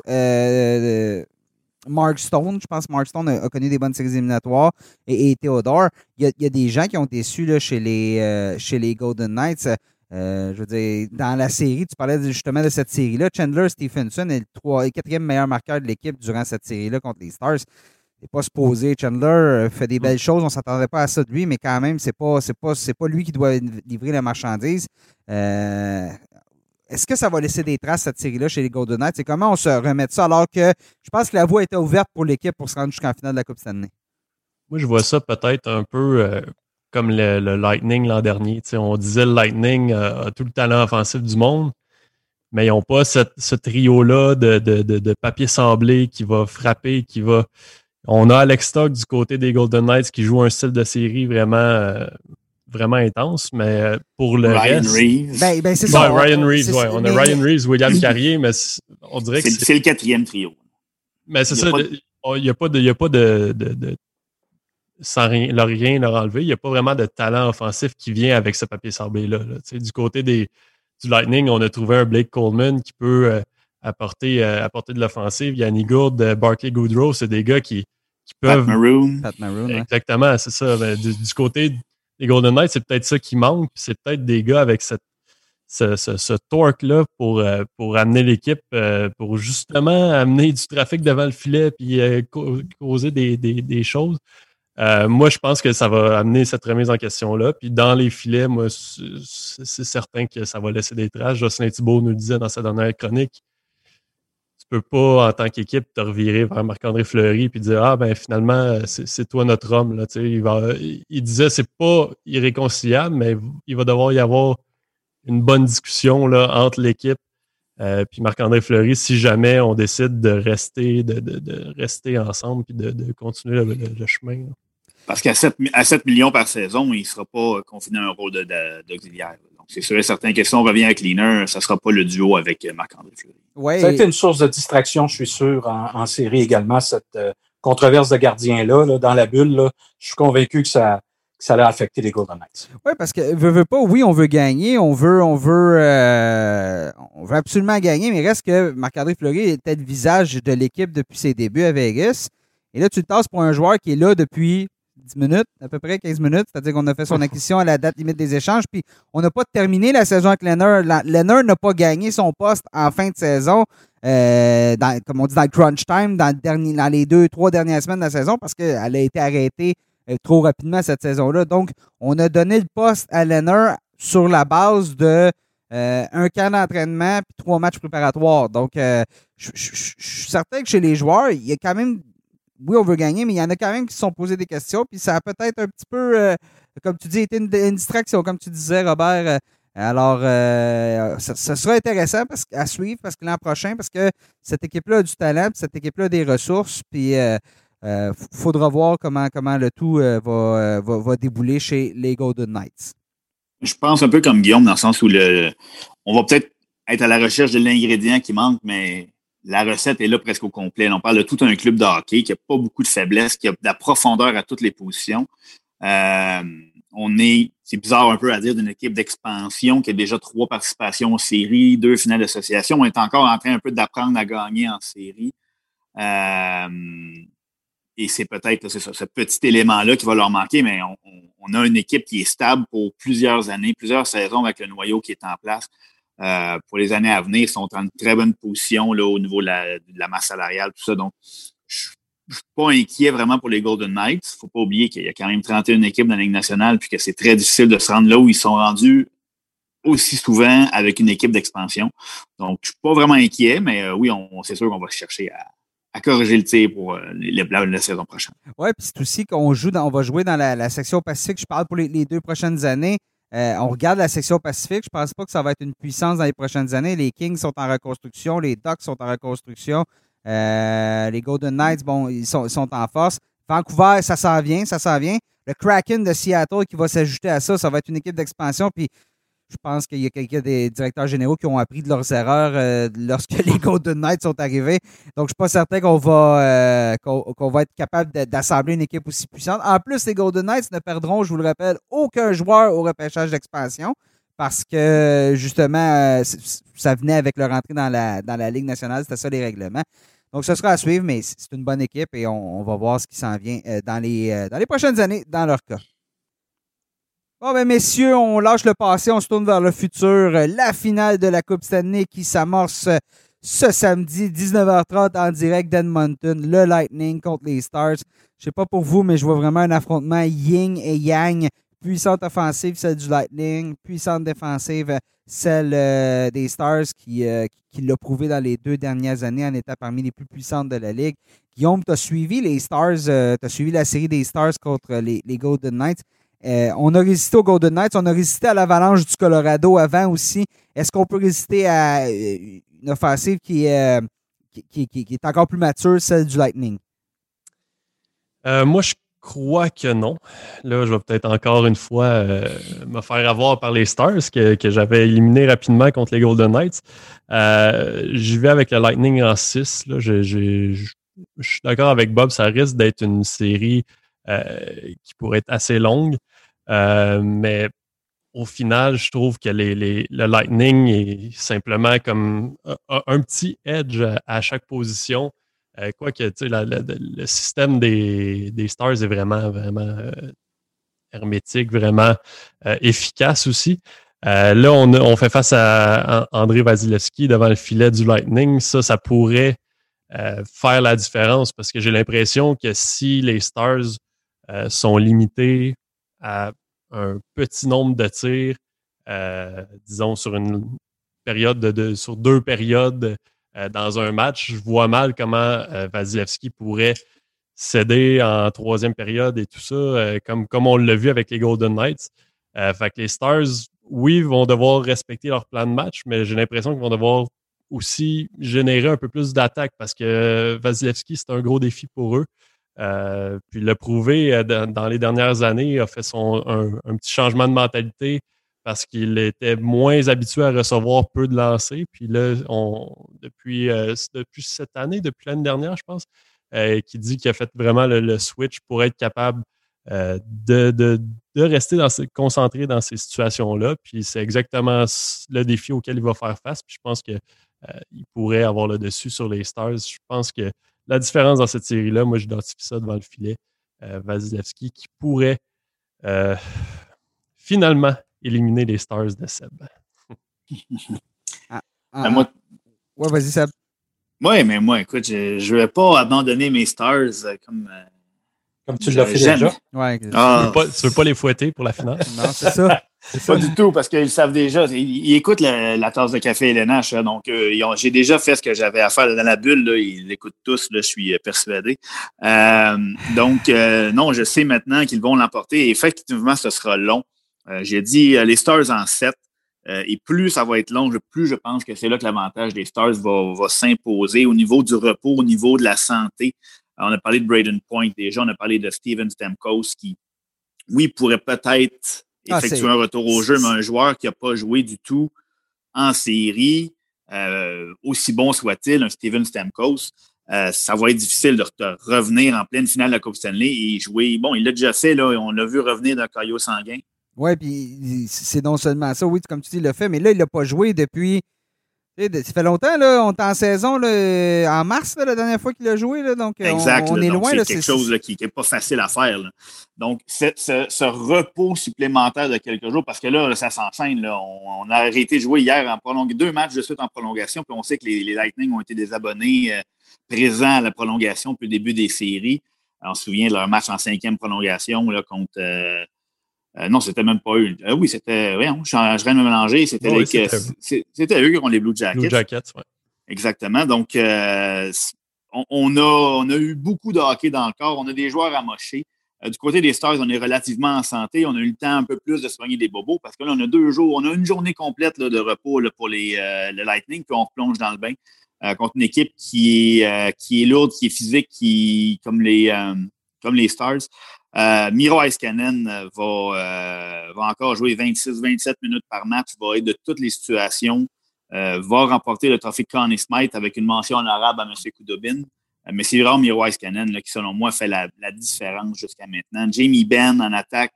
[SPEAKER 1] Mark Stone, je pense que Mark Stone a, connu des bonnes séries éliminatoires, et, Theodore, il y, a, des gens qui ont été déçus là, chez, les, chez les Golden Knights. je veux dire, dans la série, tu parlais justement de cette série-là. Chandler Stephenson est le, quatrième meilleur marqueur de l'équipe durant cette série-là contre les Stars n'est pas supposé. Chandler euh, fait des belles choses, on ne s'attendait pas à ça de lui, mais quand même, c'est pas, c'est pas, c'est pas lui qui doit livrer la marchandise. Euh, est-ce que ça va laisser des traces, cette série-là, chez les Golden Knights? C'est comment on se remet ça alors que je pense que la voie était ouverte pour l'équipe pour se rendre jusqu'en finale de la Coupe Stanley?
[SPEAKER 3] Moi, je vois ça peut-être un peu euh, comme le, Lightning l'an dernier. on disait le Lightning a tout le talent offensif du monde, mais ils n'ont pas ce trio-là de, de, de, papier sablé qui va frapper, qui va on a Alex Stock du côté des Golden Knights qui joue un style de série vraiment, euh, vraiment intense, mais euh, pour le
[SPEAKER 4] Ryan
[SPEAKER 3] reste.
[SPEAKER 4] Reeves.
[SPEAKER 1] Ben, ben c'est ça.
[SPEAKER 3] Ryan Reeves, ouais. On a Ryan Reeves, William (clears throat) Carrier, mais on dirait que.
[SPEAKER 4] C'est le quatrième trio.
[SPEAKER 3] Mais c'est ça. Il n'y a pas de. Il y a pas de, de, sans rien leur, rien leur enlever, il n'y a pas vraiment de talent offensif qui vient avec ce papier sablé-là. Du côté des, du Lightning, on a trouvé un Blake Coleman qui peut euh, apporter, apporter de l'offensive. Yanni Gourde, Barkley Goodrow, c'est des gars qui, qui peuvent.
[SPEAKER 4] Pat Maroon.
[SPEAKER 1] Pat Maroon
[SPEAKER 3] Exactement, c'est ça. Ben, du, côté des Golden Knights, c'est peut-être ça qui manque. C'est peut-être des gars avec cette, ce, ce, torque-là pour, euh, pour amener l'équipe, euh, pour justement amener du trafic devant le filet puis euh, causer des, des, des choses. moi, je pense que ça va amener cette remise en question-là. Puis dans les filets, moi, c'est certain que ça va laisser des traces. Jocelyn Thibault nous le disait dans sa dernière chronique peux pas, en tant qu'équipe, te revirer vers Marc-André Fleury puis dire Ah, ben finalement, c'est toi notre homme. Là, il, va, il disait c'est pas irréconciliable, mais il va devoir y avoir une bonne discussion là, entre l'équipe euh, puis Marc-André Fleury si jamais on décide de rester, de, de, rester ensemble puis de, de continuer le, chemin.
[SPEAKER 4] Parce qu'à 7, à 7 millions par saison, il ne sera pas confiné à un rôle d'auxiliaire. C'est sûr et certain que si on revient avec Leaner, ça ne sera pas le duo avec Marc-André Fleury.
[SPEAKER 2] Ça a été une source de distraction, je suis sûr, en, série également, cette euh, controverse de gardien-là, dans la bulle. Je suis convaincu que ça, ça allait affecter les Golden Knights.
[SPEAKER 1] Oui, parce que veut, veut pas, oui, on veut gagner, on veut, on veut, euh, on veut absolument gagner, mais reste que Marc-André Fleury était le visage de l'équipe depuis ses débuts à Vegas. Et là, tu le tasses pour un joueur qui est là depuis 10 minutes, à peu près 15 minutes, c'est-à-dire qu'on a fait son acquisition à la date limite des échanges, puis on n'a pas terminé la saison avec Leonard. Leonard n'a pas gagné son poste en fin de saison, euh, dans, comme on dit dans le crunch time, dans les deux, trois dernières semaines de la saison, parce qu'elle a été arrêtée euh, trop rapidement cette saison-là. Donc, on a donné le poste à Leonard sur la base de euh, un camp d'entraînement puis trois matchs préparatoires. Donc, je suis certain que chez les joueurs, il y a quand même oui, on veut gagner, mais il y en a quand même qui se sont posés des questions. Puis ça a peut-être un petit peu, euh, comme tu dis, été une, distraction, comme tu disais, Robert. Euh, alors, euh, ça, sera intéressant parce, à suivre parce que l'an prochain, parce que cette équipe-là a du talent, puis cette équipe-là a des ressources, puis il faudra voir comment, comment le tout va, va, débouler chez les Golden Knights.
[SPEAKER 4] Je pense un peu comme Guillaume, dans le sens où le, on va peut-être être à la recherche de l'ingrédient qui manque, mais la recette est là presque au complet. On parle de tout un club de hockey qui n'a pas beaucoup de faiblesse, qui a de la profondeur à toutes les positions. Euh, on est, c'est bizarre un peu à dire, d'une équipe d'expansion qui a déjà trois participations en série, deux finales d'association. On est encore en train un peu d'apprendre à gagner en série. Euh, et c'est peut-être ce petit élément-là qui va leur manquer, mais on, a une équipe qui est stable pour plusieurs années, plusieurs saisons avec le noyau qui est en place. Euh, pour les années à venir, ils sont en très bonne position là, au niveau de la, masse salariale, tout ça. Donc, je ne suis pas inquiet vraiment pour les Golden Knights. Il ne faut pas oublier qu'il y a quand même 31 équipes dans la Ligue nationale, puis que c'est très difficile de se rendre là où ils sont rendus aussi souvent avec une équipe d'expansion. Donc, je ne suis pas vraiment inquiet, mais euh, oui, on, c'est sûr qu'on va chercher à, corriger le tir pour euh, la, saison prochaine.
[SPEAKER 1] Oui, puis c'est aussi qu'on joue on va jouer dans la, section Pacifique. Je parle pour les deux prochaines années. Euh, on regarde la section Pacifique. Je pense pas que ça va être une puissance dans les prochaines années. Les Kings sont en reconstruction, les Ducks sont en reconstruction, euh, les Golden Knights, bon, ils sont, sont en force. Vancouver, ça s'en vient, ça s'en vient. Le Kraken de Seattle qui va s'ajouter à ça, ça va être une équipe d'expansion. Puis je pense qu'il y a quelques des directeurs généraux qui ont appris de leurs erreurs euh, lorsque (laughs) les Golden Knights sont arrivés. Donc, je suis pas certain qu'on va, euh, qu'on, va être capable d'assembler une équipe aussi puissante. En plus, les Golden Knights ne perdront, je vous le rappelle, aucun joueur au repêchage d'expansion parce que, justement, euh, ça venait avec leur entrée dans la, dans la Ligue nationale. C'était ça les règlements. Donc, ce sera à suivre, mais c'est une bonne équipe et on, va voir ce qui s'en vient dans les, dans les prochaines années dans leur cas. Bon, ben, messieurs, on lâche le passé, on se tourne vers le futur. La finale de la Coupe Stanley qui s'amorce ce samedi, 19h30 en direct d'Edmonton. Le Lightning contre les Stars. Je sais pas pour vous, mais je vois vraiment un affrontement yin et yang. Puissante offensive, celle du Lightning. Puissante défensive, celle euh, des Stars qui, euh, qui, l'a prouvé dans les deux dernières années en étant parmi les plus puissantes de la Ligue. Guillaume, tu as suivi les Stars, euh, tu as suivi la série des Stars contre les Golden Knights. Euh, on a résisté aux Golden Knights, on a résisté à l'avalanche du Colorado avant aussi. Est-ce qu'on peut résister à euh, une offensive qui, est, euh, qui, est encore plus mature, celle du Lightning?
[SPEAKER 3] moi, je crois que non. Là, je vais peut-être encore une fois me faire avoir par les Stars que, j'avais éliminé rapidement contre les Golden Knights. J'y vais avec le Lightning en 6. je, je suis d'accord avec Bob, ça risque d'être une série qui pourrait être assez longue. Euh, mais au final, je trouve que le Lightning est simplement comme un, petit edge à, chaque position. Euh, Quoique, le système des, Stars est vraiment, vraiment euh, hermétique, vraiment euh, efficace aussi. là, on, fait face à André Vasilevski devant le filet du Lightning. Ça, ça pourrait faire la différence parce que j'ai l'impression que si les Stars sont limités à un petit nombre de tirs, euh, disons, sur une période de, sur deux périodes euh, dans un match. Je vois mal comment euh, Vasilevski pourrait céder en troisième période et tout ça, comme, comme on l'a vu avec les Golden Knights. fait que les Stars, oui, vont devoir respecter leur plan de match, mais j'ai l'impression qu'ils vont devoir aussi générer un peu plus d'attaque parce que Vasilevski, c'est un gros défi pour eux. Euh, puis le prouvé euh, dans les dernières années, il a fait son, un, petit changement de mentalité parce qu'il était moins habitué à recevoir peu de lancers. Puis là, euh, depuis cette année, depuis l'année dernière, je pense, qui dit qu'il a fait vraiment le, switch pour être capable de, de rester concentré dans ces situations-là. Puis c'est exactement le défi auquel il va faire face. Puis je pense qu'il pourrait avoir le dessus sur les Stars. Je pense que la différence dans cette série-là, moi, j'identifie ça devant le filet. Vasilevski qui pourrait finalement éliminer les Stars de Seb.
[SPEAKER 1] ah, (laughs) ah, moi, ouais, vas-y, Seb.
[SPEAKER 4] Oui, mais moi, écoute, je ne vais pas abandonner mes Stars euh, comme. Euh,
[SPEAKER 2] comme tu l'as fait déjà.
[SPEAKER 3] Ouais, ah. tu ne veux, pas les fouetter pour la finale?
[SPEAKER 1] non, c'est ça.
[SPEAKER 4] Pas du tout, parce qu'ils savent déjà. Ils, écoutent la, tasse de café LNH. Hein, donc, euh, j'ai déjà fait ce que j'avais à faire dans la bulle. Là, ils l'écoutent tous, là, je suis persuadé. donc, non, je sais maintenant qu'ils vont l'emporter. Effectivement, ce sera long. j'ai dit les Stars en 7. Euh, et plus ça va être long, plus je pense que c'est là que l'avantage des Stars va, s'imposer au niveau du repos, au niveau de la santé. on a parlé de Braden Point déjà, on a parlé de Steven Stamkos qui, oui, pourrait peut-être ah, effectuer un retour au jeu, mais un joueur qui n'a pas joué du tout en série, euh, aussi bon soit-il, un Steven Stamkos, euh, ça va être difficile de, revenir en pleine finale de la Coupe Stanley et jouer. Bon, il l'a déjà fait, là, on l'a vu revenir d'un caillot sanguin.
[SPEAKER 1] Oui, puis c'est non seulement ça, oui, comme tu dis, il l'a fait, mais là, il l'a pas joué depuis. Ça fait longtemps, là, on est en saison là, en mars, la dernière fois qu'il a joué. Là, donc,
[SPEAKER 4] exact, on, est loin. C'est quelque chose qui n'est pas facile à faire. Donc, ce, repos supplémentaire de quelques jours, parce que là, ça s'enchaîne. On, on, a arrêté de jouer hier en prolongation, deux matchs de suite en prolongation, puis on sait que les, Lightning ont été des abonnés euh, présents à la prolongation depuis le début des séries. on se souvient de leur match en cinquième prolongation contre. Euh, euh, non, c'était même pas eux. Euh, oui, c'était. Oui, je, je viens de me mélanger. C'était eux qui ont les Blue Jackets.
[SPEAKER 3] Blue Jackets, oui.
[SPEAKER 4] Exactement. Donc, euh, on, a, on a eu beaucoup de hockey dans le corps. On a des joueurs amochés. du côté des Stars, on est relativement en santé. On a eu le temps un peu plus de soigner des bobos parce que là, on a deux jours, on a une journée complète de repos pour les, le Lightning, puis on plonge dans le bain contre une équipe qui est, qui est lourde, qui est physique, qui comme les, comme les Stars. Euh, Miro Iskanen euh, va, euh, va encore jouer 26-27 minutes par match, va être de toutes les situations, va remporter le trophée Connie Smith avec une mention honorable à M. Koudobin. mais c'est vraiment Miro Iskanen qui, selon moi, fait la, différence jusqu'à maintenant. Jamie Benn, en attaque,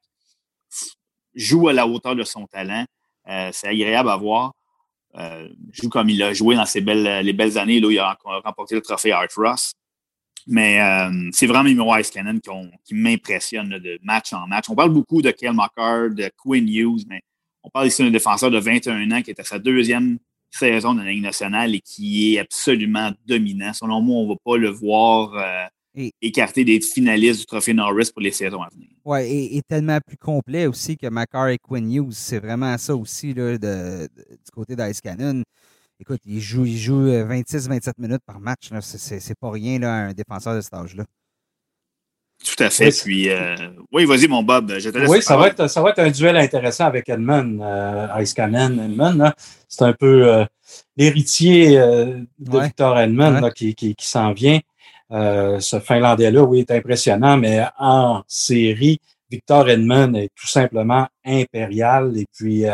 [SPEAKER 4] joue à la hauteur de son talent. c'est agréable à voir. joue comme il a joué dans ses belles, les belles années là, il a remporté le trophée Art Ross. Mais euh, c'est vraiment Miro Iskanen qui, qui m'impressionne de match en match. On parle beaucoup de Kyle McCarr, de Quinn Hughes, mais on parle ici d'un défenseur de 21 ans qui est à sa deuxième saison de la Ligue nationale et qui est absolument dominant. Selon moi, on ne va pas le voir euh, écarter des finalistes du Trophée Norris pour les saisons à venir.
[SPEAKER 1] Oui, et, tellement plus complet aussi que McCarr et Quinn Hughes. C'est vraiment ça aussi là, de, du côté d'Ice écoute, il joue, il joue 26-27 euh, minutes par match. C'est pas rien là, un défenseur de cet âge-là.
[SPEAKER 4] Tout à fait. Oui, Puis, euh, oui vas-y, mon Bob.
[SPEAKER 2] oui, ça va, être, ça va être un duel intéressant avec Edmund, euh, Ice Cannon. Edmund, c'est un peu euh, l'héritier de Victor Edmund qui, qui, qui s'en vient. ce Finlandais-là, oui, est impressionnant, mais en série, Victor Edmund est tout simplement impérial. Et puis,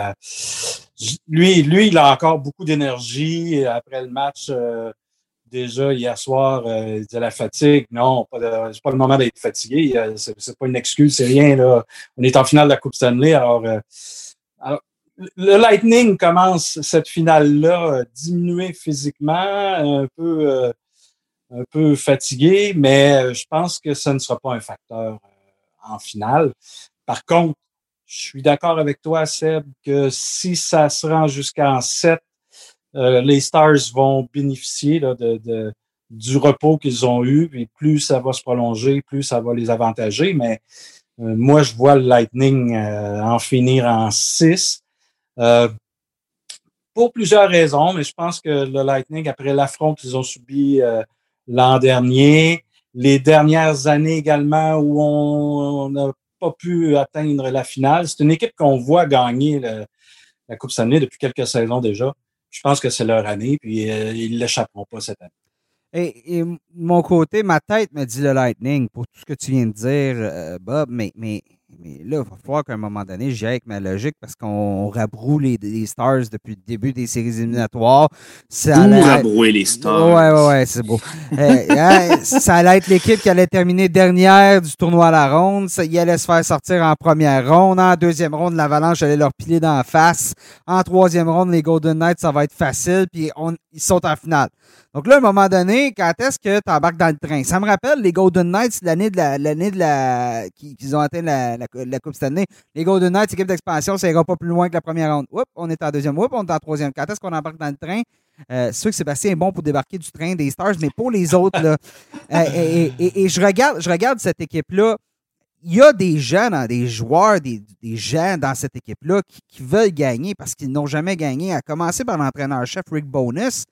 [SPEAKER 2] lui, lui, il a encore beaucoup d'énergie. Après le match, euh, déjà hier soir, euh, il disait la fatigue. Non, c'est pas le moment d'être fatigué. C'est pas une excuse, c'est rien. Là. On est en finale de la Coupe Stanley. Alors, euh, le Lightning commence cette finale-là diminué physiquement, un peu, un peu fatigué, mais je pense que ça ne sera pas un facteur en finale. Par contre, je suis d'accord avec toi, Seb, que si ça se rend jusqu'en 7, euh, les Stars vont bénéficier de, du repos qu'ils ont eu. Et plus ça va se prolonger, plus ça va les avantager. Mais euh, moi, je vois le Lightning euh, en finir en 6. pour plusieurs raisons, mais je pense que le Lightning, après l'affront qu'ils ont subi l'an dernier, les dernières années également où on, on a pas pu atteindre la finale. C'est une équipe qu'on voit gagner la Coupe Stanley depuis quelques saisons déjà. Je pense que c'est leur année, puis euh, ils ne l'échapperont pas cette année.
[SPEAKER 1] Et, mon côté, ma tête me dit le Lightning pour tout ce que tu viens de dire, euh, Bob, mais, mais mais là, il va falloir qu'à un moment donné, j'y avec ma logique parce qu'on rabroue les, Stars depuis le début des séries éliminatoires.
[SPEAKER 4] Ça allait... rabrouer les Stars?
[SPEAKER 1] Ouais, ouais, ouais, c'est beau. (laughs) Euh, ça allait être l'équipe qui allait terminer dernière du tournoi à la ronde. Ça, il allait se faire sortir en première ronde. En deuxième ronde, l'Avalanche allait leur piler dans la face. En troisième ronde, les Golden Knights, ça va être facile. Puis on, ils sont en finale. Donc là, à un moment donné, quand est-ce que tu embarques dans le train? Ça me rappelle les Golden Knights, l'année de la, l'année de la, qu'ils ont atteint la, la, Coupe cette année. Les Golden Knights, équipe d'expansion, ça ira pas plus loin que la première ronde. Oups, on est en deuxième. Oups, on est en troisième. Quand est-ce qu'on embarque dans le train? Euh, c'est sûr que Sébastien est bon pour débarquer du train des Stars, mais pour les autres, là, (laughs) euh, et, et, je regarde, je regarde cette équipe-là. Il y a des gens, des joueurs, des, des gens dans cette équipe-là qui, qui, veulent gagner parce qu'ils n'ont jamais gagné, à commencer par l'entraîneur-chef Rick Bonus.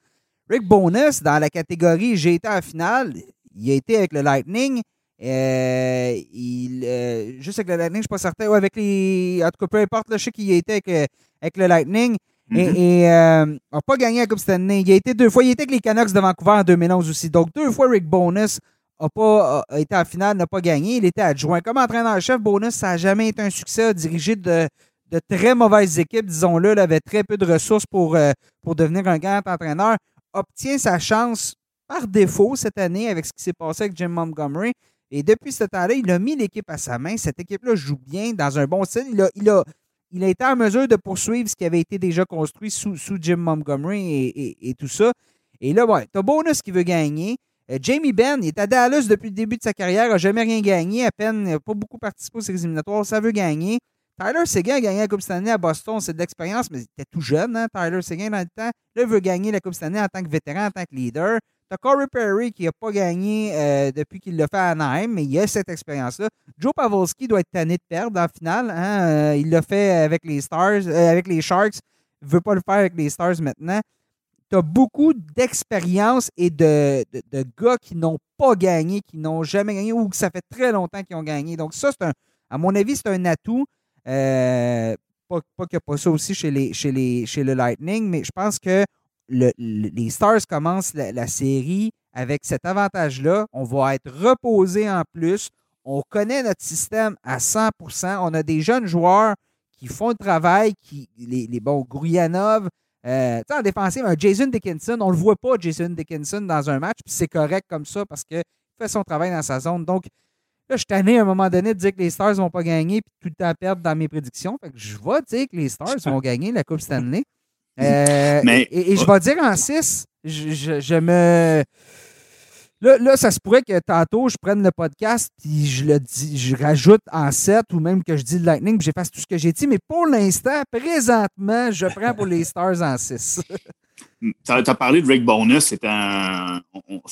[SPEAKER 1] Rick Bonus, dans la catégorie J'ai été en finale, il a été avec le Lightning. Euh, il, euh, juste avec le Lightning, je ne suis pas certain. avec les. En tout cas, peu importe, je sais qu'il a été avec, euh, avec le Lightning. Et, n'a mm-hmm. pas gagné la Coupe Stanley. Il a été deux fois. Il a été avec les Canucks de Vancouver en 2011 aussi. Donc, deux fois, Rick Bonus n'a pas été en finale, n'a pas gagné. Il était adjoint. Comme entraîneur-chef, Bonus, ça n'a jamais été un succès. A dirigé de, de très mauvaises équipes, disons-le. Il avait très peu de ressources pour, pour devenir un grand entraîneur obtient sa chance par défaut cette année avec ce qui s'est passé avec Jim Montgomery. Et depuis ce temps-là, il a mis l'équipe à sa main. Cette équipe-là joue bien dans un bon style. Il a, été en mesure de poursuivre ce qui avait été déjà construit sous, Jim Montgomery et, tout ça. Et là, ouais, tu as Bonus qui veut gagner. Euh, Jamie Benn, est à Dallas depuis le début de sa carrière, n'a jamais rien gagné, à peine, pas beaucoup participé aux éliminatoires, ça veut gagner. Tyler Seguin a gagné la Coupe Stanley à Boston, c'est de l'expérience, mais il était tout jeune, hein, Tyler Seguin dans le temps. Là, il veut gagner la Coupe Stanley en tant que vétéran, en tant que leader. T'as Corey Perry qui n'a pas gagné euh, depuis qu'il l'a fait à Anaheim, mais il a cette expérience-là. Joe Pavolski doit être tanné de perdre en finale. Hein? Euh, il l'a fait avec les Stars, euh, avec les Sharks. Il ne veut pas le faire avec les Stars maintenant. Tu as beaucoup d'expérience et de, de, gars qui n'ont pas gagné, qui n'ont jamais gagné ou que ça fait très longtemps qu'ils ont gagné. Donc, ça, c'est un, à mon avis, c'est un atout. Euh, pas, qu'il n'y a pas ça aussi chez, les, chez, les, chez le Lightning, mais je pense que les Stars commencent la, série avec cet avantage-là. On va être reposé en plus. On connaît notre système à 100% On a des jeunes joueurs qui font le travail, qui, les, les bons Grouyanov. Euh, en défensive, un Jason Dickinson, on ne le voit pas, Jason Dickinson, dans un match, c'est correct comme ça parce qu'il fait son travail dans sa zone. Donc, Là, je suis tanné à un moment donné de dire que les Stars ne vont pas gagner puis tout le temps perdre dans mes prédictions. Fait que je vais dire que les Stars vont gagner la Coupe Stanley. Euh, (laughs) et, je vais dire en 6, je, me. Là, là, ça se pourrait que tantôt, je prenne le podcast puis je le dis, je rajoute en 7 ou même que je dis le Lightning puis j'efface tout ce que j'ai dit. Mais pour l'instant, présentement, je prends pour les Stars en 6.
[SPEAKER 4] tu as, parlé de Rick Bonus, c'est un,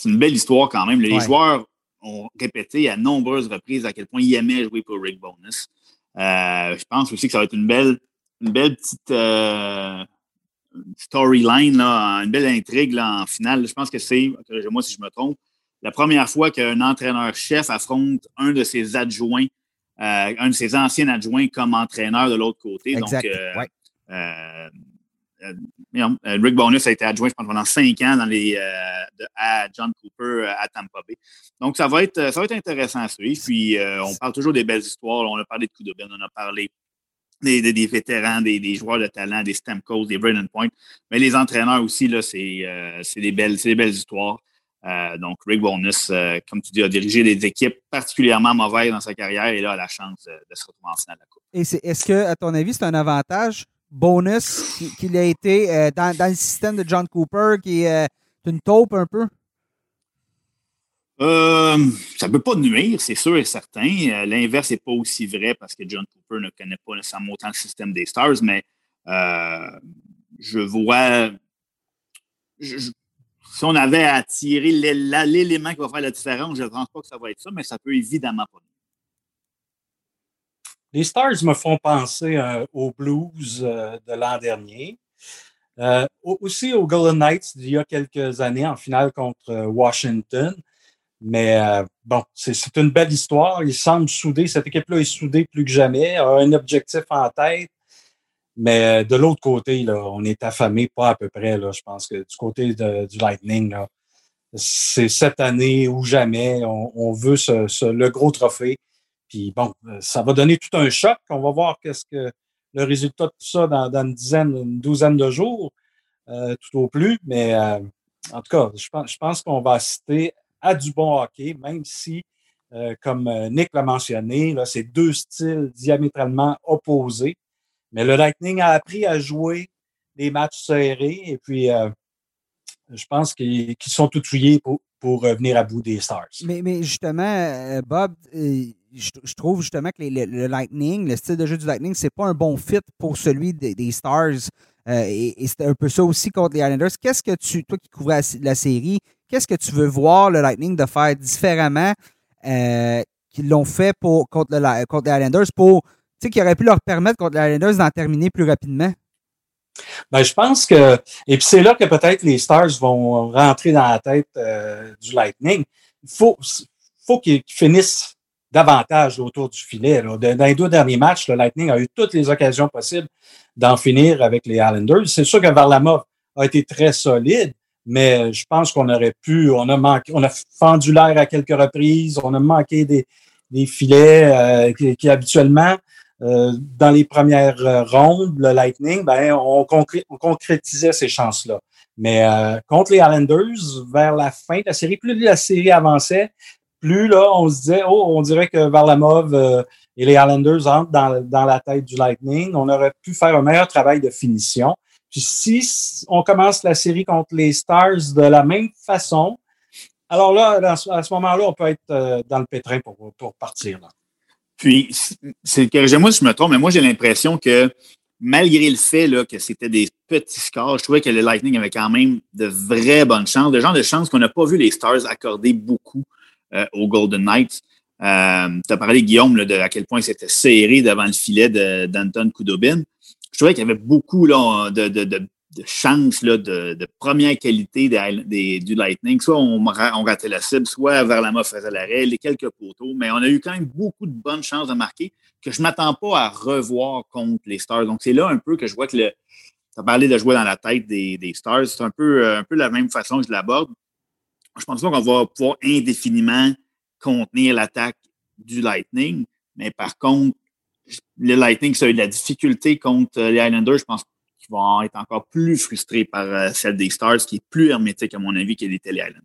[SPEAKER 4] une belle histoire quand même. Les joueurs ont répété à nombreuses reprises à quel point ils aimaient jouer pour Rick Bonus. Euh, je pense aussi que ça va être une belle, une belle petite euh, storyline, une belle intrigue là, en finale. Je pense que c'est, moi si je me trompe, la première fois qu'un entraîneur-chef affronte un de ses adjoints, euh, un de ses anciens adjoints comme entraîneur de l'autre côté.
[SPEAKER 1] Exact.
[SPEAKER 4] Donc, Rick Bonus a été adjoint, pendant cinq ans dans les, euh, à John Cooper à Tampa Bay. Donc, ça va être, ça va être intéressant à suivre. Puis, on parle toujours des belles histoires. On a parlé de de Ben, on a parlé des, des, vétérans, des, des, joueurs de talent, des Stamkos, des Braden Point. Mais les entraîneurs aussi, là, c'est, des, belles, des belles histoires. donc, Rick Bonus, comme tu dis, a dirigé des équipes particulièrement mauvaises dans sa carrière et là, a la chance de se retrouver en finale de la Coupe.
[SPEAKER 1] Et est-ce que, à ton avis, c'est un avantage bonus qu'il a été euh, dans, le système de John Cooper, qui est euh, une taupe un peu?
[SPEAKER 4] Euh, ça ne peut pas nuire, c'est sûr et certain. L'inverse n'est pas aussi vrai parce que John Cooper ne connaît pas nécessairement autant le système des Stars, mais je vois. si on avait à tirer l'élément qui va faire la différence, je ne pense pas que ça va être ça, mais ça peut évidemment pas
[SPEAKER 2] les Stars me font penser euh, aux Blues euh, de l'an dernier. Euh, aussi aux Golden Knights il y a quelques années en finale contre Washington. Mais bon, c'est une belle histoire. Ils semblent soudés. Cette équipe-là est soudée plus que jamais, a un objectif en tête. Mais de l'autre côté, là, on est affamé, pas à peu près. Là, je pense que du côté du Lightning, c'est cette année ou jamais. On, veut le gros trophée. Bon, ça va donner tout un choc. On va voir qu'est-ce que le résultat de tout ça dans, une dizaine, une douzaine de jours, tout au plus. Mais en tout cas, je pense, je pense qu'on va assister à du bon hockey, même si, comme Nick l'a mentionné, c'est deux styles diamétralement opposés. Mais le Lightning a appris à jouer des matchs serrés et puis je pense qu'ils sont tout pour, pour venir à bout des Stars.
[SPEAKER 1] Mais, justement, euh, Bob, euh, je, trouve justement que le, Lightning, le style de jeu du Lightning, c'est pas un bon fit pour celui des, Stars. Euh, et, c'était un peu ça aussi contre les Islanders. Qu'est-ce que tu, toi qui couvrais la, série, qu'est-ce que tu veux voir le Lightning de faire différemment qu'ils l'ont fait pour, contre, contre les Islanders pour, tu sais, qui aurait pu leur permettre contre les Islanders d'en terminer plus rapidement?
[SPEAKER 2] Ben, je pense que, et puis c'est là que peut-être les Stars vont rentrer dans la tête euh, du Lightning. Il faut, faut qu'ils finissent davantage autour du filet. Dans les deux derniers matchs, le Lightning a eu toutes les occasions possibles d'en finir avec les Islanders. C'est sûr que Varlamov a été très solide, mais je pense qu'on aurait pu, on a manqué, on a fendu l'air à quelques reprises, on a manqué des, des filets euh, qui, habituellement euh, dans les premières euh, rondes, le Lightning, ben, on, concrétisait ces chances-là. Mais contre les Islanders, vers la fin de la série, plus la série avançait, plus on se disait, oh, on dirait que Varlamov et les Islanders entrent dans, la tête du Lightning. On aurait pu faire un meilleur travail de finition. Puis si on commence la série contre les Stars de la même façon, alors là, à ce moment-là, on peut être dans le pétrin pour, partir.
[SPEAKER 4] Puis, c'est corrigez-moi si je me trompe, mais moi, j'ai l'impression que malgré le fait que c'était des petits scores, je trouvais que le Lightning avait quand même de vraies bonnes chances, de genre de chances qu'on n'a pas vu les Stars accorder beaucoup euh, aux Golden Knights. Euh, tu as parlé, Guillaume, de à quel point c'était serré devant le filet d'Anton Kudobin. Je trouvais qu'il y avait beaucoup là, de, de, de là, de, première qualité du Lightning. Soit on, on ratait la cible, soit Verlama faisait l'arrêt, les quelques poteaux, mais on a eu quand même beaucoup de bonnes chances de marquer que je ne m'attends pas à revoir contre les Stars. Donc, c'est là un peu que je vois que le. Tu as parlé de jouer dans la tête des, des Stars. C'est un peu, euh, un peu la même façon que je l'aborde. Je pense pas qu'on va pouvoir indéfiniment contenir l'attaque du Lightning, mais par contre, le Lightning, ça a eu de la difficulté contre les Islanders. Je pense qui vont être encore plus frustrés par euh, celle des Stars, qui est plus hermétique, à mon avis, que les Tele Islanders.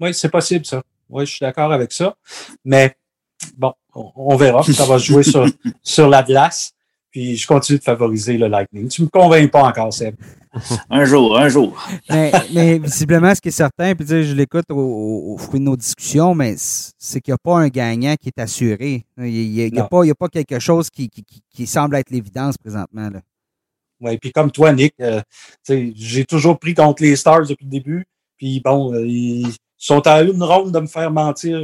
[SPEAKER 2] Oui, c'est possible, ça. Oui, je suis d'accord avec ça. Mais bon, on, verra. Ça va se jouer sur, (laughs) sur la glace. Puis je continue de favoriser le Lightning. Tu ne me convaincs pas encore, Seb. (laughs)
[SPEAKER 4] un jour, un jour.
[SPEAKER 1] mais, visiblement, ce qui est certain, puis je l'écoute au, fruit de nos discussions, mais c'est qu'il n'y a pas un gagnant qui est assuré. Il n'y a, a, pas quelque chose qui, qui, qui semble être l'évidence présentement. Là.
[SPEAKER 2] Oui, puis comme toi, Nick, euh, j'ai toujours pris contre les Stars depuis le début. Puis bon, euh, ils sont à une ronde de me faire mentir.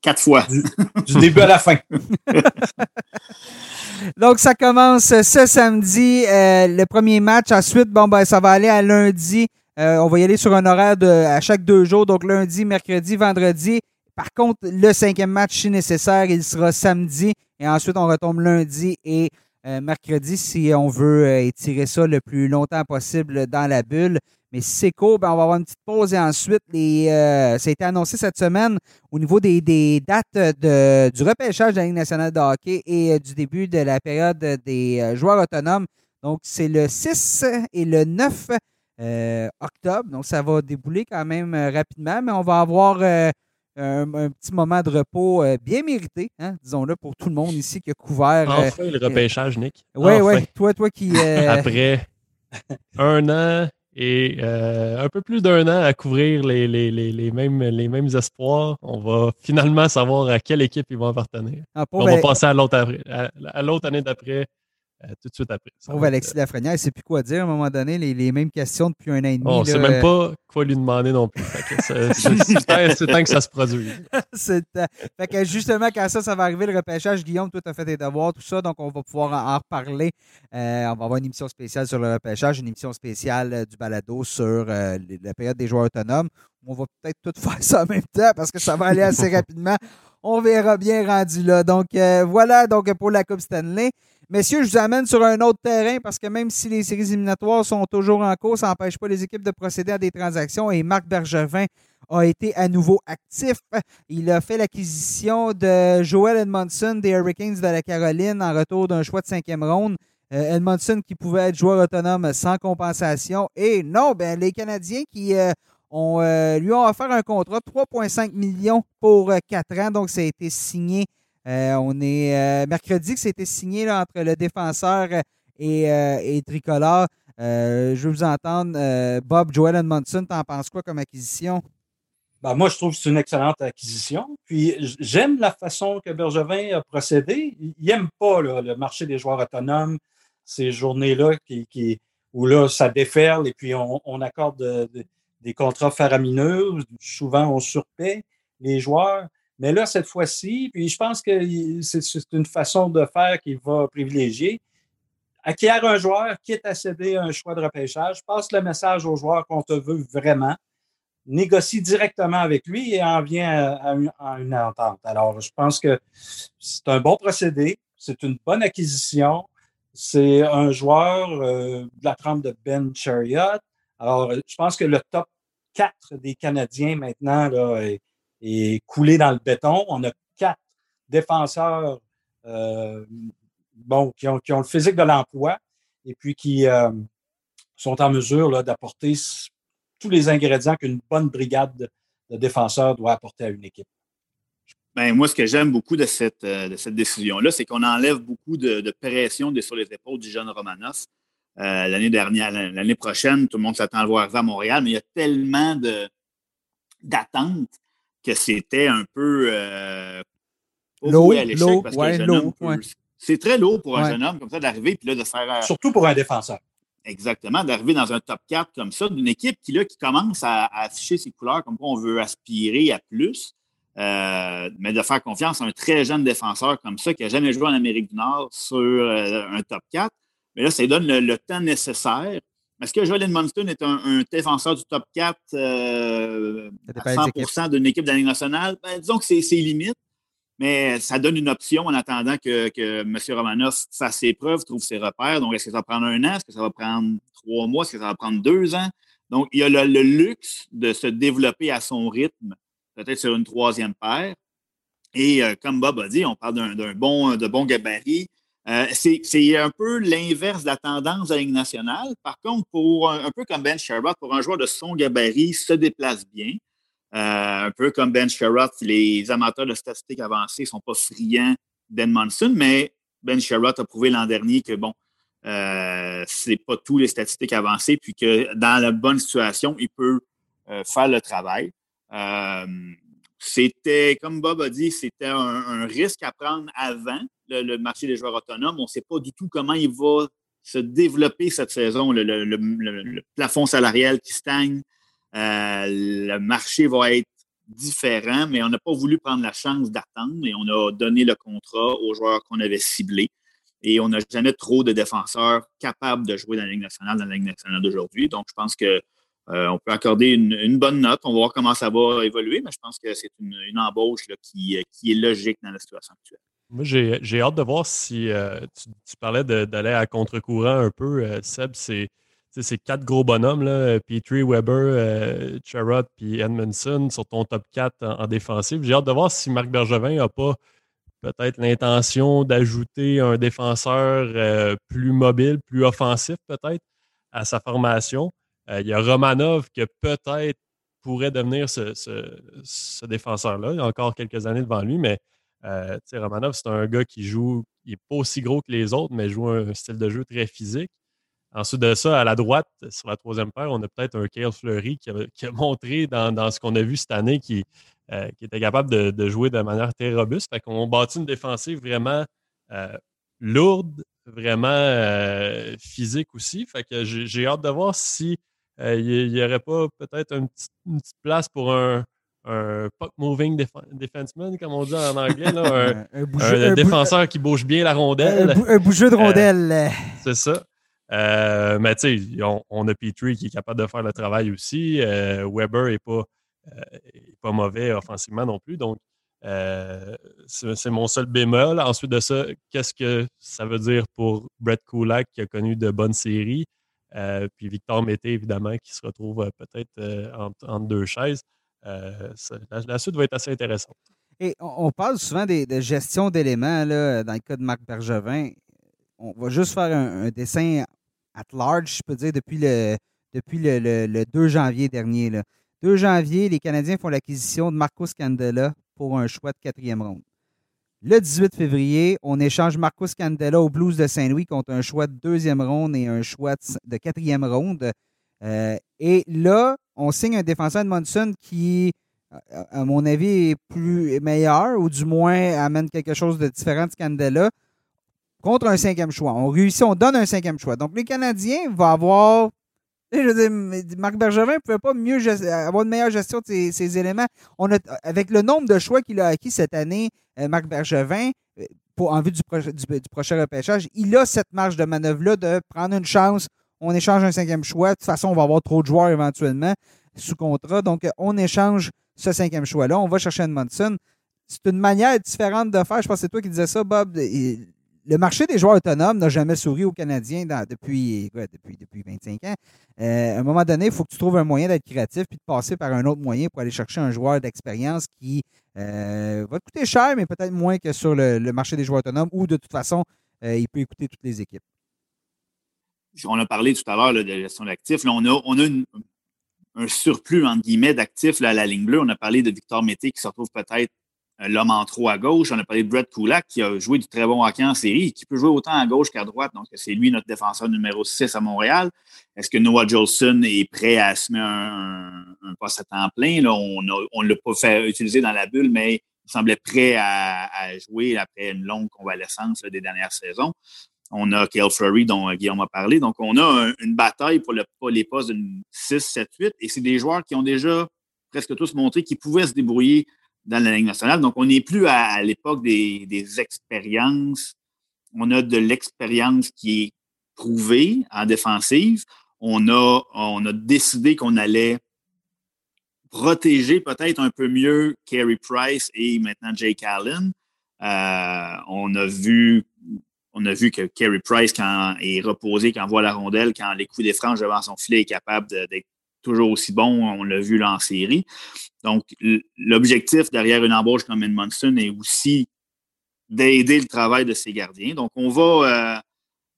[SPEAKER 4] Quatre fois. (laughs)
[SPEAKER 2] Du, début à la fin. (laughs)
[SPEAKER 1] Donc, ça commence ce samedi, euh, le premier match. Ensuite, bon, ben, ça va aller à lundi. on va y aller sur un horaire de, à chaque deux jours, donc lundi, mercredi, vendredi. Par contre, le cinquième match, si nécessaire, il sera samedi. Et ensuite, on retombe lundi et euh, mercredi si on veut euh, étirer ça le plus longtemps possible dans la bulle. Mais si c'est court, ben, on va avoir une petite pause et ensuite, les, euh, ça a été annoncé cette semaine au niveau des, dates de, du repêchage de la Ligue nationale de hockey et du début de la période des joueurs autonomes. Donc, c'est le 6 et le 9 octobre. Donc, ça va débouler quand même rapidement, mais on va avoir un, petit moment de repos euh, bien mérité, hein, disons-le, pour tout le monde ici qui a couvert.
[SPEAKER 3] Euh, enfin, le repêchage, Nick.
[SPEAKER 1] Oui, oui. Toi, toi qui. Euh,
[SPEAKER 3] Après un an et un peu plus d'un an à couvrir les, les, mêmes, les mêmes espoirs, on va finalement savoir à quelle équipe ils vont appartenir. Ah, on va passer à l'autre année d'après euh, tout de suite après.
[SPEAKER 1] Pauvre Alexis Lafrenière, il ne sait plus quoi dire à un moment donné, les, mêmes questions depuis un an et demi.
[SPEAKER 3] on ne sait même pas quoi lui demander non plus. (laughs) C'est temps que ça se produise. (laughs)
[SPEAKER 1] fait que justement, quand ça, ça va arriver, le repêchage, Guillaume, toi, tu as fait tes devoirs, tout ça, donc on va pouvoir en, reparler. Euh, on va avoir une émission spéciale sur le repêchage, une émission spéciale euh, du balado sur la période des joueurs autonomes. On va peut-être tout (laughs) faire ça en même temps parce que ça va aller assez rapidement. On verra bien rendu là. Donc voilà donc pour la Coupe Stanley. Messieurs, je vous amène sur un autre terrain parce que même si les séries éliminatoires sont toujours en cours, ça n'empêche pas les équipes de procéder à des transactions et Marc Bergevin a été à nouveau actif. Il a fait l'acquisition de Joel Edmondson des Hurricanes de la Caroline en retour d'un choix de cinquième ronde. Euh, Edmondson qui pouvait être joueur autonome sans compensation. Et non, ben, les Canadiens qui euh, ont, euh, lui ont offert un contrat de 3,5 millions pour 4 ans. Donc, ça a été signé. on est mercredi que été signé entre le défenseur et, et Tricolore. je veux vous entendre. Bob, Joel Edmondson, t'en penses quoi comme acquisition?
[SPEAKER 2] Ben, moi, je trouve que c'est une excellente acquisition. Puis j'aime la façon que Bergevin a procédé. Il n'aime pas le marché des joueurs autonomes ces journées-là qui, où là, ça déferle et puis on, accorde des contrats faramineux. Souvent, on surpaie les joueurs. Mais là, cette fois-ci, puis je pense que c'est une façon de faire qu'il va privilégier. Acquiert un joueur, quitte à céder un choix de repêchage, passe le message aux joueurs qu'on te veut vraiment, négocie directement avec lui et en vient à une entente. Alors, je pense que c'est un bon procédé, c'est une bonne acquisition. C'est un joueur euh, de la trempe de Ben Chariot. Alors, je pense que le top 4 des Canadiens maintenant est, coulé dans le béton. On a quatre défenseurs euh, bon, qui ont, le physique de l'emploi et puis qui euh, sont en mesure d'apporter tous les ingrédients qu'une bonne brigade de défenseurs doit apporter à une équipe.
[SPEAKER 4] Ben, moi, ce que j'aime beaucoup de cette, euh, de cette décision-là, c'est qu'on enlève beaucoup de, pression sur les épaules du jeune Romanos. Euh, l'année dernière, l'année prochaine, tout le monde s'attend à le voir à Montréal, mais il y a tellement d'attentes que c'était un peu
[SPEAKER 1] euh, lourd à l'échec parce
[SPEAKER 4] c'est très lourd pour un jeune homme comme ça d'arriver puis là de faire.
[SPEAKER 2] Surtout pour un défenseur.
[SPEAKER 4] Exactement, d'arriver dans un top 4 comme ça, d'une équipe qui, là, qui commence à, à, afficher ses couleurs comme quoi on veut aspirer à plus. Euh, mais de faire confiance à un très jeune défenseur comme ça qui n'a jamais joué en Amérique du Nord sur euh, un top 4. Mais là, ça lui donne le, temps nécessaire. Est-ce que Joel Edmondson est un, défenseur du top 4 euh, à 100% d'une équipe de la Ligue nationale? Ben, disons que c'est limite, mais ça donne une option en attendant que, que M. Romanoff fasse ses preuves, trouve ses repères. Donc, est-ce que ça va prendre un an? Est-ce que ça va prendre trois mois? Est-ce que ça va prendre deux ans? Donc, il y a le luxe de se développer à son rythme peut-être sur une troisième paire. Et euh, comme Bob a dit, on parle d'un bon, de bon gabarit. Euh, c'est un peu l'inverse de la tendance de la nationale. Par contre, pour un, peu comme Ben Sherrod, pour un joueur de son gabarit, se déplace bien. Euh, un peu comme Ben Sherrod, les amateurs de statistiques avancées ne sont pas friands d'Edmondson, mais Ben Sherrod a prouvé l'an dernier que, bon, euh, c'est pas tous les statistiques avancées, puis que dans la bonne situation, il peut faire le travail. C'était, comme Bob a dit, c'était un, risque à prendre avant le, marché des joueurs autonomes. On ne sait pas du tout comment il va se développer cette saison. Le, plafond salarial qui stagne, euh, le marché va être différent, mais on n'a pas voulu prendre la chance d'attendre et on a donné le contrat aux joueurs qu'on avait ciblés. Et on n'a jamais trop de défenseurs capables de jouer dans la Ligue nationale, dans la Ligue nationale d'aujourd'hui. Donc, je pense que euh, on peut accorder une, bonne note. On va voir comment ça va évoluer, mais je pense que c'est une, embauche qui, est logique dans la situation actuelle.
[SPEAKER 3] Moi, j'ai hâte de voir si euh, tu, parlais d'aller à contre-courant un peu, euh, Seb. C'est ces quatre gros bonhommes, Petrie, Weber, Charrot puis Edmondson sur ton top 4 en, défensive. J'ai hâte de voir si Marc Bergevin n'a pas peut-être l'intention d'ajouter un défenseur plus mobile, plus offensif peut-être à sa formation. Euh, il y a Romanov qui peut-être pourrait devenir ce, défenseur-là. Il a encore quelques années devant lui, mais euh, Romanov, c'est un gars qui joue, il n'est pas aussi gros que les autres, mais joue un style de jeu très physique. Ensuite de ça, à la droite, sur la troisième paire, on a peut-être un Kale Fleury qui a, montré dans, ce qu'on a vu cette année qui, euh, était capable de, jouer de manière très robuste. Fait qu'on bâtit une défensive vraiment lourde, vraiment physique aussi. Fait que j'ai hâte de voir si il n'y aurait pas peut-être une, petite place pour un, un puck moving defenseman, comme on dit en anglais, là, un, défenseur qui bouge bien la rondelle.
[SPEAKER 1] Un, bougeur de euh, rondelle.
[SPEAKER 3] c'est ça. Euh, mais tu sais, on, a Petrie qui est capable de faire le travail aussi. Weber n'est pas, pas mauvais offensivement non plus. Donc, c'est mon seul bémol. Ensuite de ça, qu'est-ce que ça veut dire pour Brett Kulak qui a connu de bonnes séries? Puis Victor Mété, évidemment, qui se retrouve peut-être entre, deux chaises. la, suite va être assez intéressante.
[SPEAKER 1] Et on, parle souvent de gestion d'éléments dans le cas de Marc Bergevin. On va juste faire un, dessin at large, je peux dire, depuis le, depuis le, 2 janvier dernier. Là. 2 janvier, les Canadiens font l'acquisition de Marcus Candela pour un choix de quatrième ronde. Le 18 février, on échange Marcus Candela au Blues de Saint-Louis contre un choix de deuxième ronde et un choix de quatrième ronde. Euh, et là, on signe un défenseur de qui à mon avis, est plus meilleur, ou du moins amène quelque chose de différent de Candela, contre un cinquième choix. On réussit, on donne un cinquième choix. Donc, les Canadiens vont avoir. Je veux dire, Marc Bergevin ne pouvait pas mieux avoir une meilleure gestion de ces, éléments. On a, avec le nombre de choix qu'il a acquis cette année, euh, Marc Bergevin, euh, pour, en vue du, du, prochain repêchage, il a cette marge de manœuvre-là de prendre une chance. On échange un cinquième choix. De toute façon, on va avoir trop de joueurs éventuellement sous contrat. Donc, on échange ce cinquième choix-là. On va chercher un Monson. C'est une manière différente de faire. Je pense que c'est toi qui disais ça, Bob. Le marché des joueurs autonomes n'a jamais souri aux Canadiens depuis, depuis, depuis 25 ans. Euh, à un moment donné, il faut que tu trouves un moyen d'être créatif puis de passer par un autre moyen pour aller chercher un joueur d'expérience qui euh, va te coûter cher, mais peut-être moins que sur le, marché des joueurs autonomes où, de toute façon, euh, il peut écouter toutes les équipes.
[SPEAKER 4] On a parlé tout à l'heure de la gestion d'actifs. On a, on a un surplus, entre guillemets, d'actifs à la ligne bleue. On a parlé de Victor Mété qui se retrouve peut-être l'homme en trop à gauche. On a parlé de Brett Kulak qui a joué du très bon hockey en série, qui peut jouer autant à gauche qu'à droite. Donc, c'est lui notre défenseur numéro 6 à Montréal. Est-ce que Noah Jolson est prêt à assumer un, un, poste à temps plein? On ne l'a pas fait utiliser dans la bulle, mais il semblait prêt à, jouer après une longue convalescence des dernières saisons. On a Kale Fleury, dont euh, Guillaume a parlé. Donc, on a une bataille pour, le, les postes de 6, 7, 8. Et c'est des joueurs qui ont déjà presque tous montré qu'ils pouvaient se débrouiller dans la Ligue nationale. Donc, on n'est plus à, l'époque des, expériences. On a de l'expérience qui est prouvée en défensive. On a, on a décidé qu'on allait protéger peut-être un peu mieux Carey Price et maintenant Jake Allen. Euh, on a vu on a vu que Kerry Price, quand est reposé, quand voit la rondelle, quand les coups des franges devant son filet est capable d'être toujours aussi bon, on l'a vu là en série. Donc, l'objectif derrière une embauche comme Edmondson est aussi d'aider le travail de ses gardiens. Donc, on va,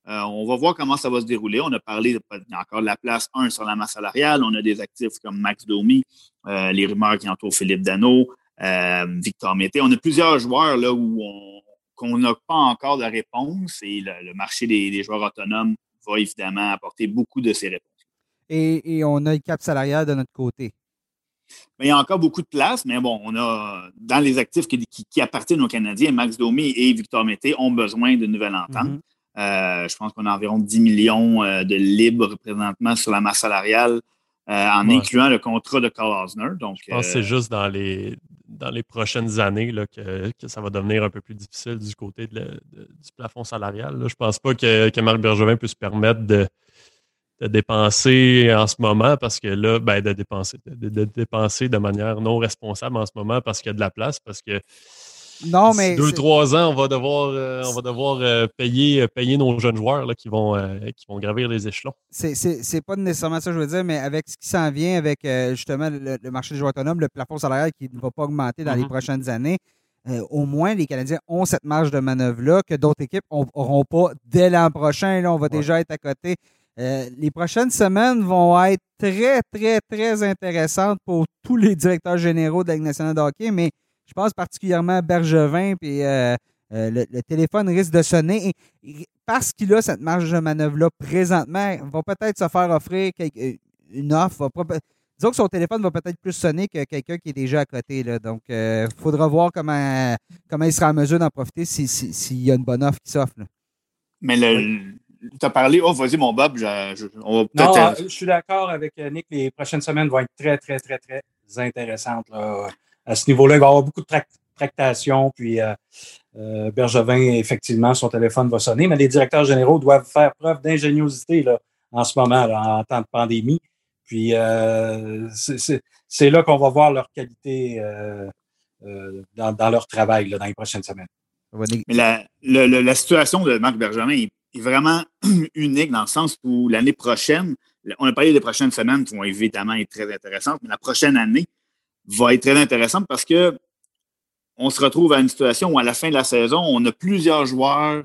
[SPEAKER 4] euh, euh, on va voir comment ça va se dérouler. On a parlé encore de la place 1 sur la masse salariale. On a des actifs comme Max Domi, euh, les rumeurs qui entourent Philippe Dano, Victor Mété. On a plusieurs joueurs là où on, qu'on n'a pas encore de réponse et le, marché des, joueurs autonomes va évidemment apporter beaucoup de ces réponses.
[SPEAKER 1] Et, on a le cap salarial de notre côté.
[SPEAKER 4] il y a encore beaucoup de place, mais bon, on a dans les actifs qui, appartiennent aux Canadiens, Max Domi et Victor Mété ont besoin de nouvelles ententes. Mm-hmm. Euh, je pense qu'on a environ 10 millions euh, de libres présentement sur la masse salariale, euh, en incluant le contrat de Carl Osner. Donc,
[SPEAKER 3] je pense que c'est juste dans les, dans les prochaines années là, que, ça va devenir un peu plus difficile du côté du plafond salarial. Je ne pense pas que, Marc Bergevin puisse se permettre de, dépenser en ce moment parce que là, ben, de dépenser, de, dépenser de manière non responsable en ce moment parce qu'il y a de la place, parce que non, mais. Deux, trois ans, on va devoir, euh, on va devoir euh, payer, payer nos jeunes joueurs là, qui, vont, euh, qui vont gravir les échelons.
[SPEAKER 1] C'est pas nécessairement ça que je veux dire, mais avec ce qui s'en vient avec justement le, marché des joueurs autonomes, le plafond salarial qui ne va pas augmenter dans les mm-hmm. prochaines années, au moins les Canadiens ont cette marge de manœuvre-là que d'autres équipes n'auront pas dès l'an prochain. Là, on va déjà être à côté. Les prochaines semaines vont être très, très, très intéressantes pour tous les directeurs généraux de la Ligue nationale de hockey, mais je pense particulièrement à Bergevin, puis euh, euh, le, téléphone risque de sonner. Et, parce qu'il a cette marge de manœuvre-là présentement, il va peut-être se faire offrir euh, une offre. disons que son téléphone va peut-être plus sonner que quelqu'un qui est déjà à côté. Là. Donc, il faudra voir comment, comment il sera en mesure d'en profiter s'il y a une bonne offre qui s'offre.
[SPEAKER 4] Mais tu as parlé, oh, vas-y, mon Bob. Je,
[SPEAKER 2] non, je suis d'accord avec Nick. Les prochaines semaines vont être très, très, très, très intéressantes. Là à ce niveau-là, il va y avoir beaucoup de tractations. Puis euh, euh, Bergevin, effectivement, son téléphone va sonner, mais les directeurs généraux doivent faire preuve d'ingéniosité en ce moment, en temps de pandémie. Puis euh, c'est là qu'on va voir leur qualité dans, leur travail dans les prochaines semaines.
[SPEAKER 4] Mais la, la situation de Marc Bergevin est, vraiment (clears throat) unique dans le sens où l'année prochaine, on a parlé des prochaines semaines qui vont évidemment être très intéressantes, mais la prochaine année va être très intéressante parce que on se retrouve à une situation où à la fin de la saison, on a plusieurs joueurs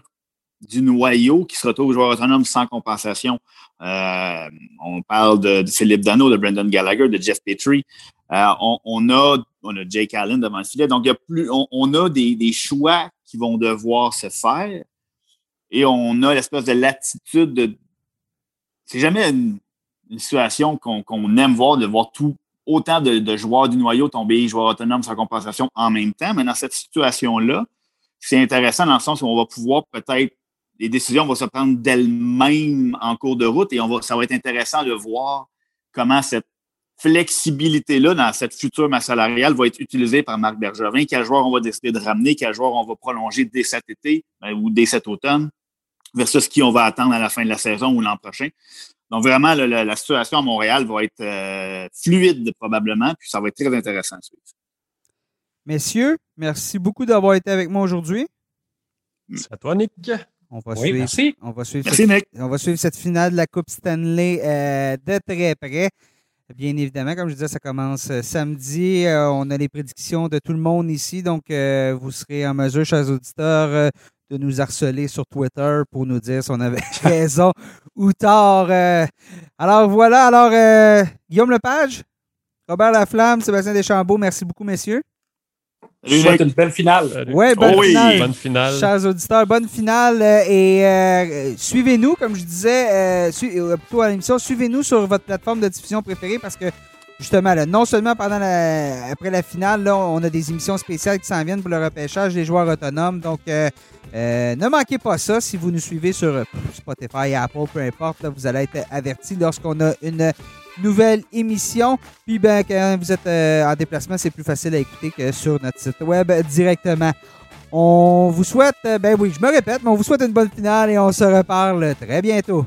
[SPEAKER 4] du noyau qui se retrouvent joueurs autonomes sans compensation. Euh, on parle de, Philippe Dano, de Brendan Gallagher, de Jeff Petrie. Euh, on, a, on a Jake Allen devant le filet. Donc, il y a plus, on, a des, des, choix qui vont devoir se faire et on a l'espèce de latitude de. C'est jamais une, situation qu'on aime voir, de voir tout, autant de, joueurs du noyau tomber joueurs autonomes sans compensation en même temps. Mais dans cette situation-là, c'est intéressant dans le sens où on va pouvoir peut-être les décisions vont se prendre d'elles-mêmes en cours de route et on va, ça va être intéressant de voir comment cette flexibilité-là dans cette future masse salariale va être utilisée par Marc Bergevin. Quel joueur on va décider de ramener, quel joueur on va prolonger dès cet été ben, ou dès cet automne? Versus qui on va attendre à la fin de la saison ou l'an prochain. Donc, vraiment, la, situation à Montréal va être euh, fluide probablement, puis ça va être très intéressant à suivre.
[SPEAKER 1] Messieurs, merci beaucoup d'avoir été avec moi aujourd'hui.
[SPEAKER 3] C'est à toi, Nick.
[SPEAKER 1] On va, suivre,
[SPEAKER 2] merci.
[SPEAKER 1] On va suivre,
[SPEAKER 4] cette, Nick.
[SPEAKER 1] on va suivre cette finale de la Coupe Stanley euh, de très près. Bien évidemment, comme je disais, ça commence euh, samedi. on a les prédictions de tout le monde ici, donc vous serez en mesure, chers auditeurs, de nous harceler sur Twitter pour nous dire si on avait (laughs) raison ou tort. Euh. alors voilà, alors euh, Guillaume Lepage, Robert Laflamme, Sébastien Deschambault, merci beaucoup, messieurs.
[SPEAKER 2] Je souhaite une belle finale.
[SPEAKER 1] Ouais, bonne,
[SPEAKER 3] oh
[SPEAKER 1] finale.
[SPEAKER 3] bonne finale.
[SPEAKER 1] Chers auditeurs, bonne finale. Euh, et suivez-nous, comme je disais, plutôt à l'émission, suivez-nous sur votre plateforme de diffusion préférée parce que justement, non seulement pendant après la finale, on a des émissions spéciales qui s'en viennent pour le repêchage des joueurs autonomes. Donc, euh, euh, ne manquez pas ça. Si vous nous suivez sur euh, Spotify, Apple, peu importe, vous allez être averti lorsqu'on a une nouvelle émission. Puis, ben, quand vous êtes en déplacement, c'est plus facile à écouter que sur notre site web directement. On vous souhaite, ben oui, je me répète, mais on vous souhaite une bonne finale et on se reparle très bientôt.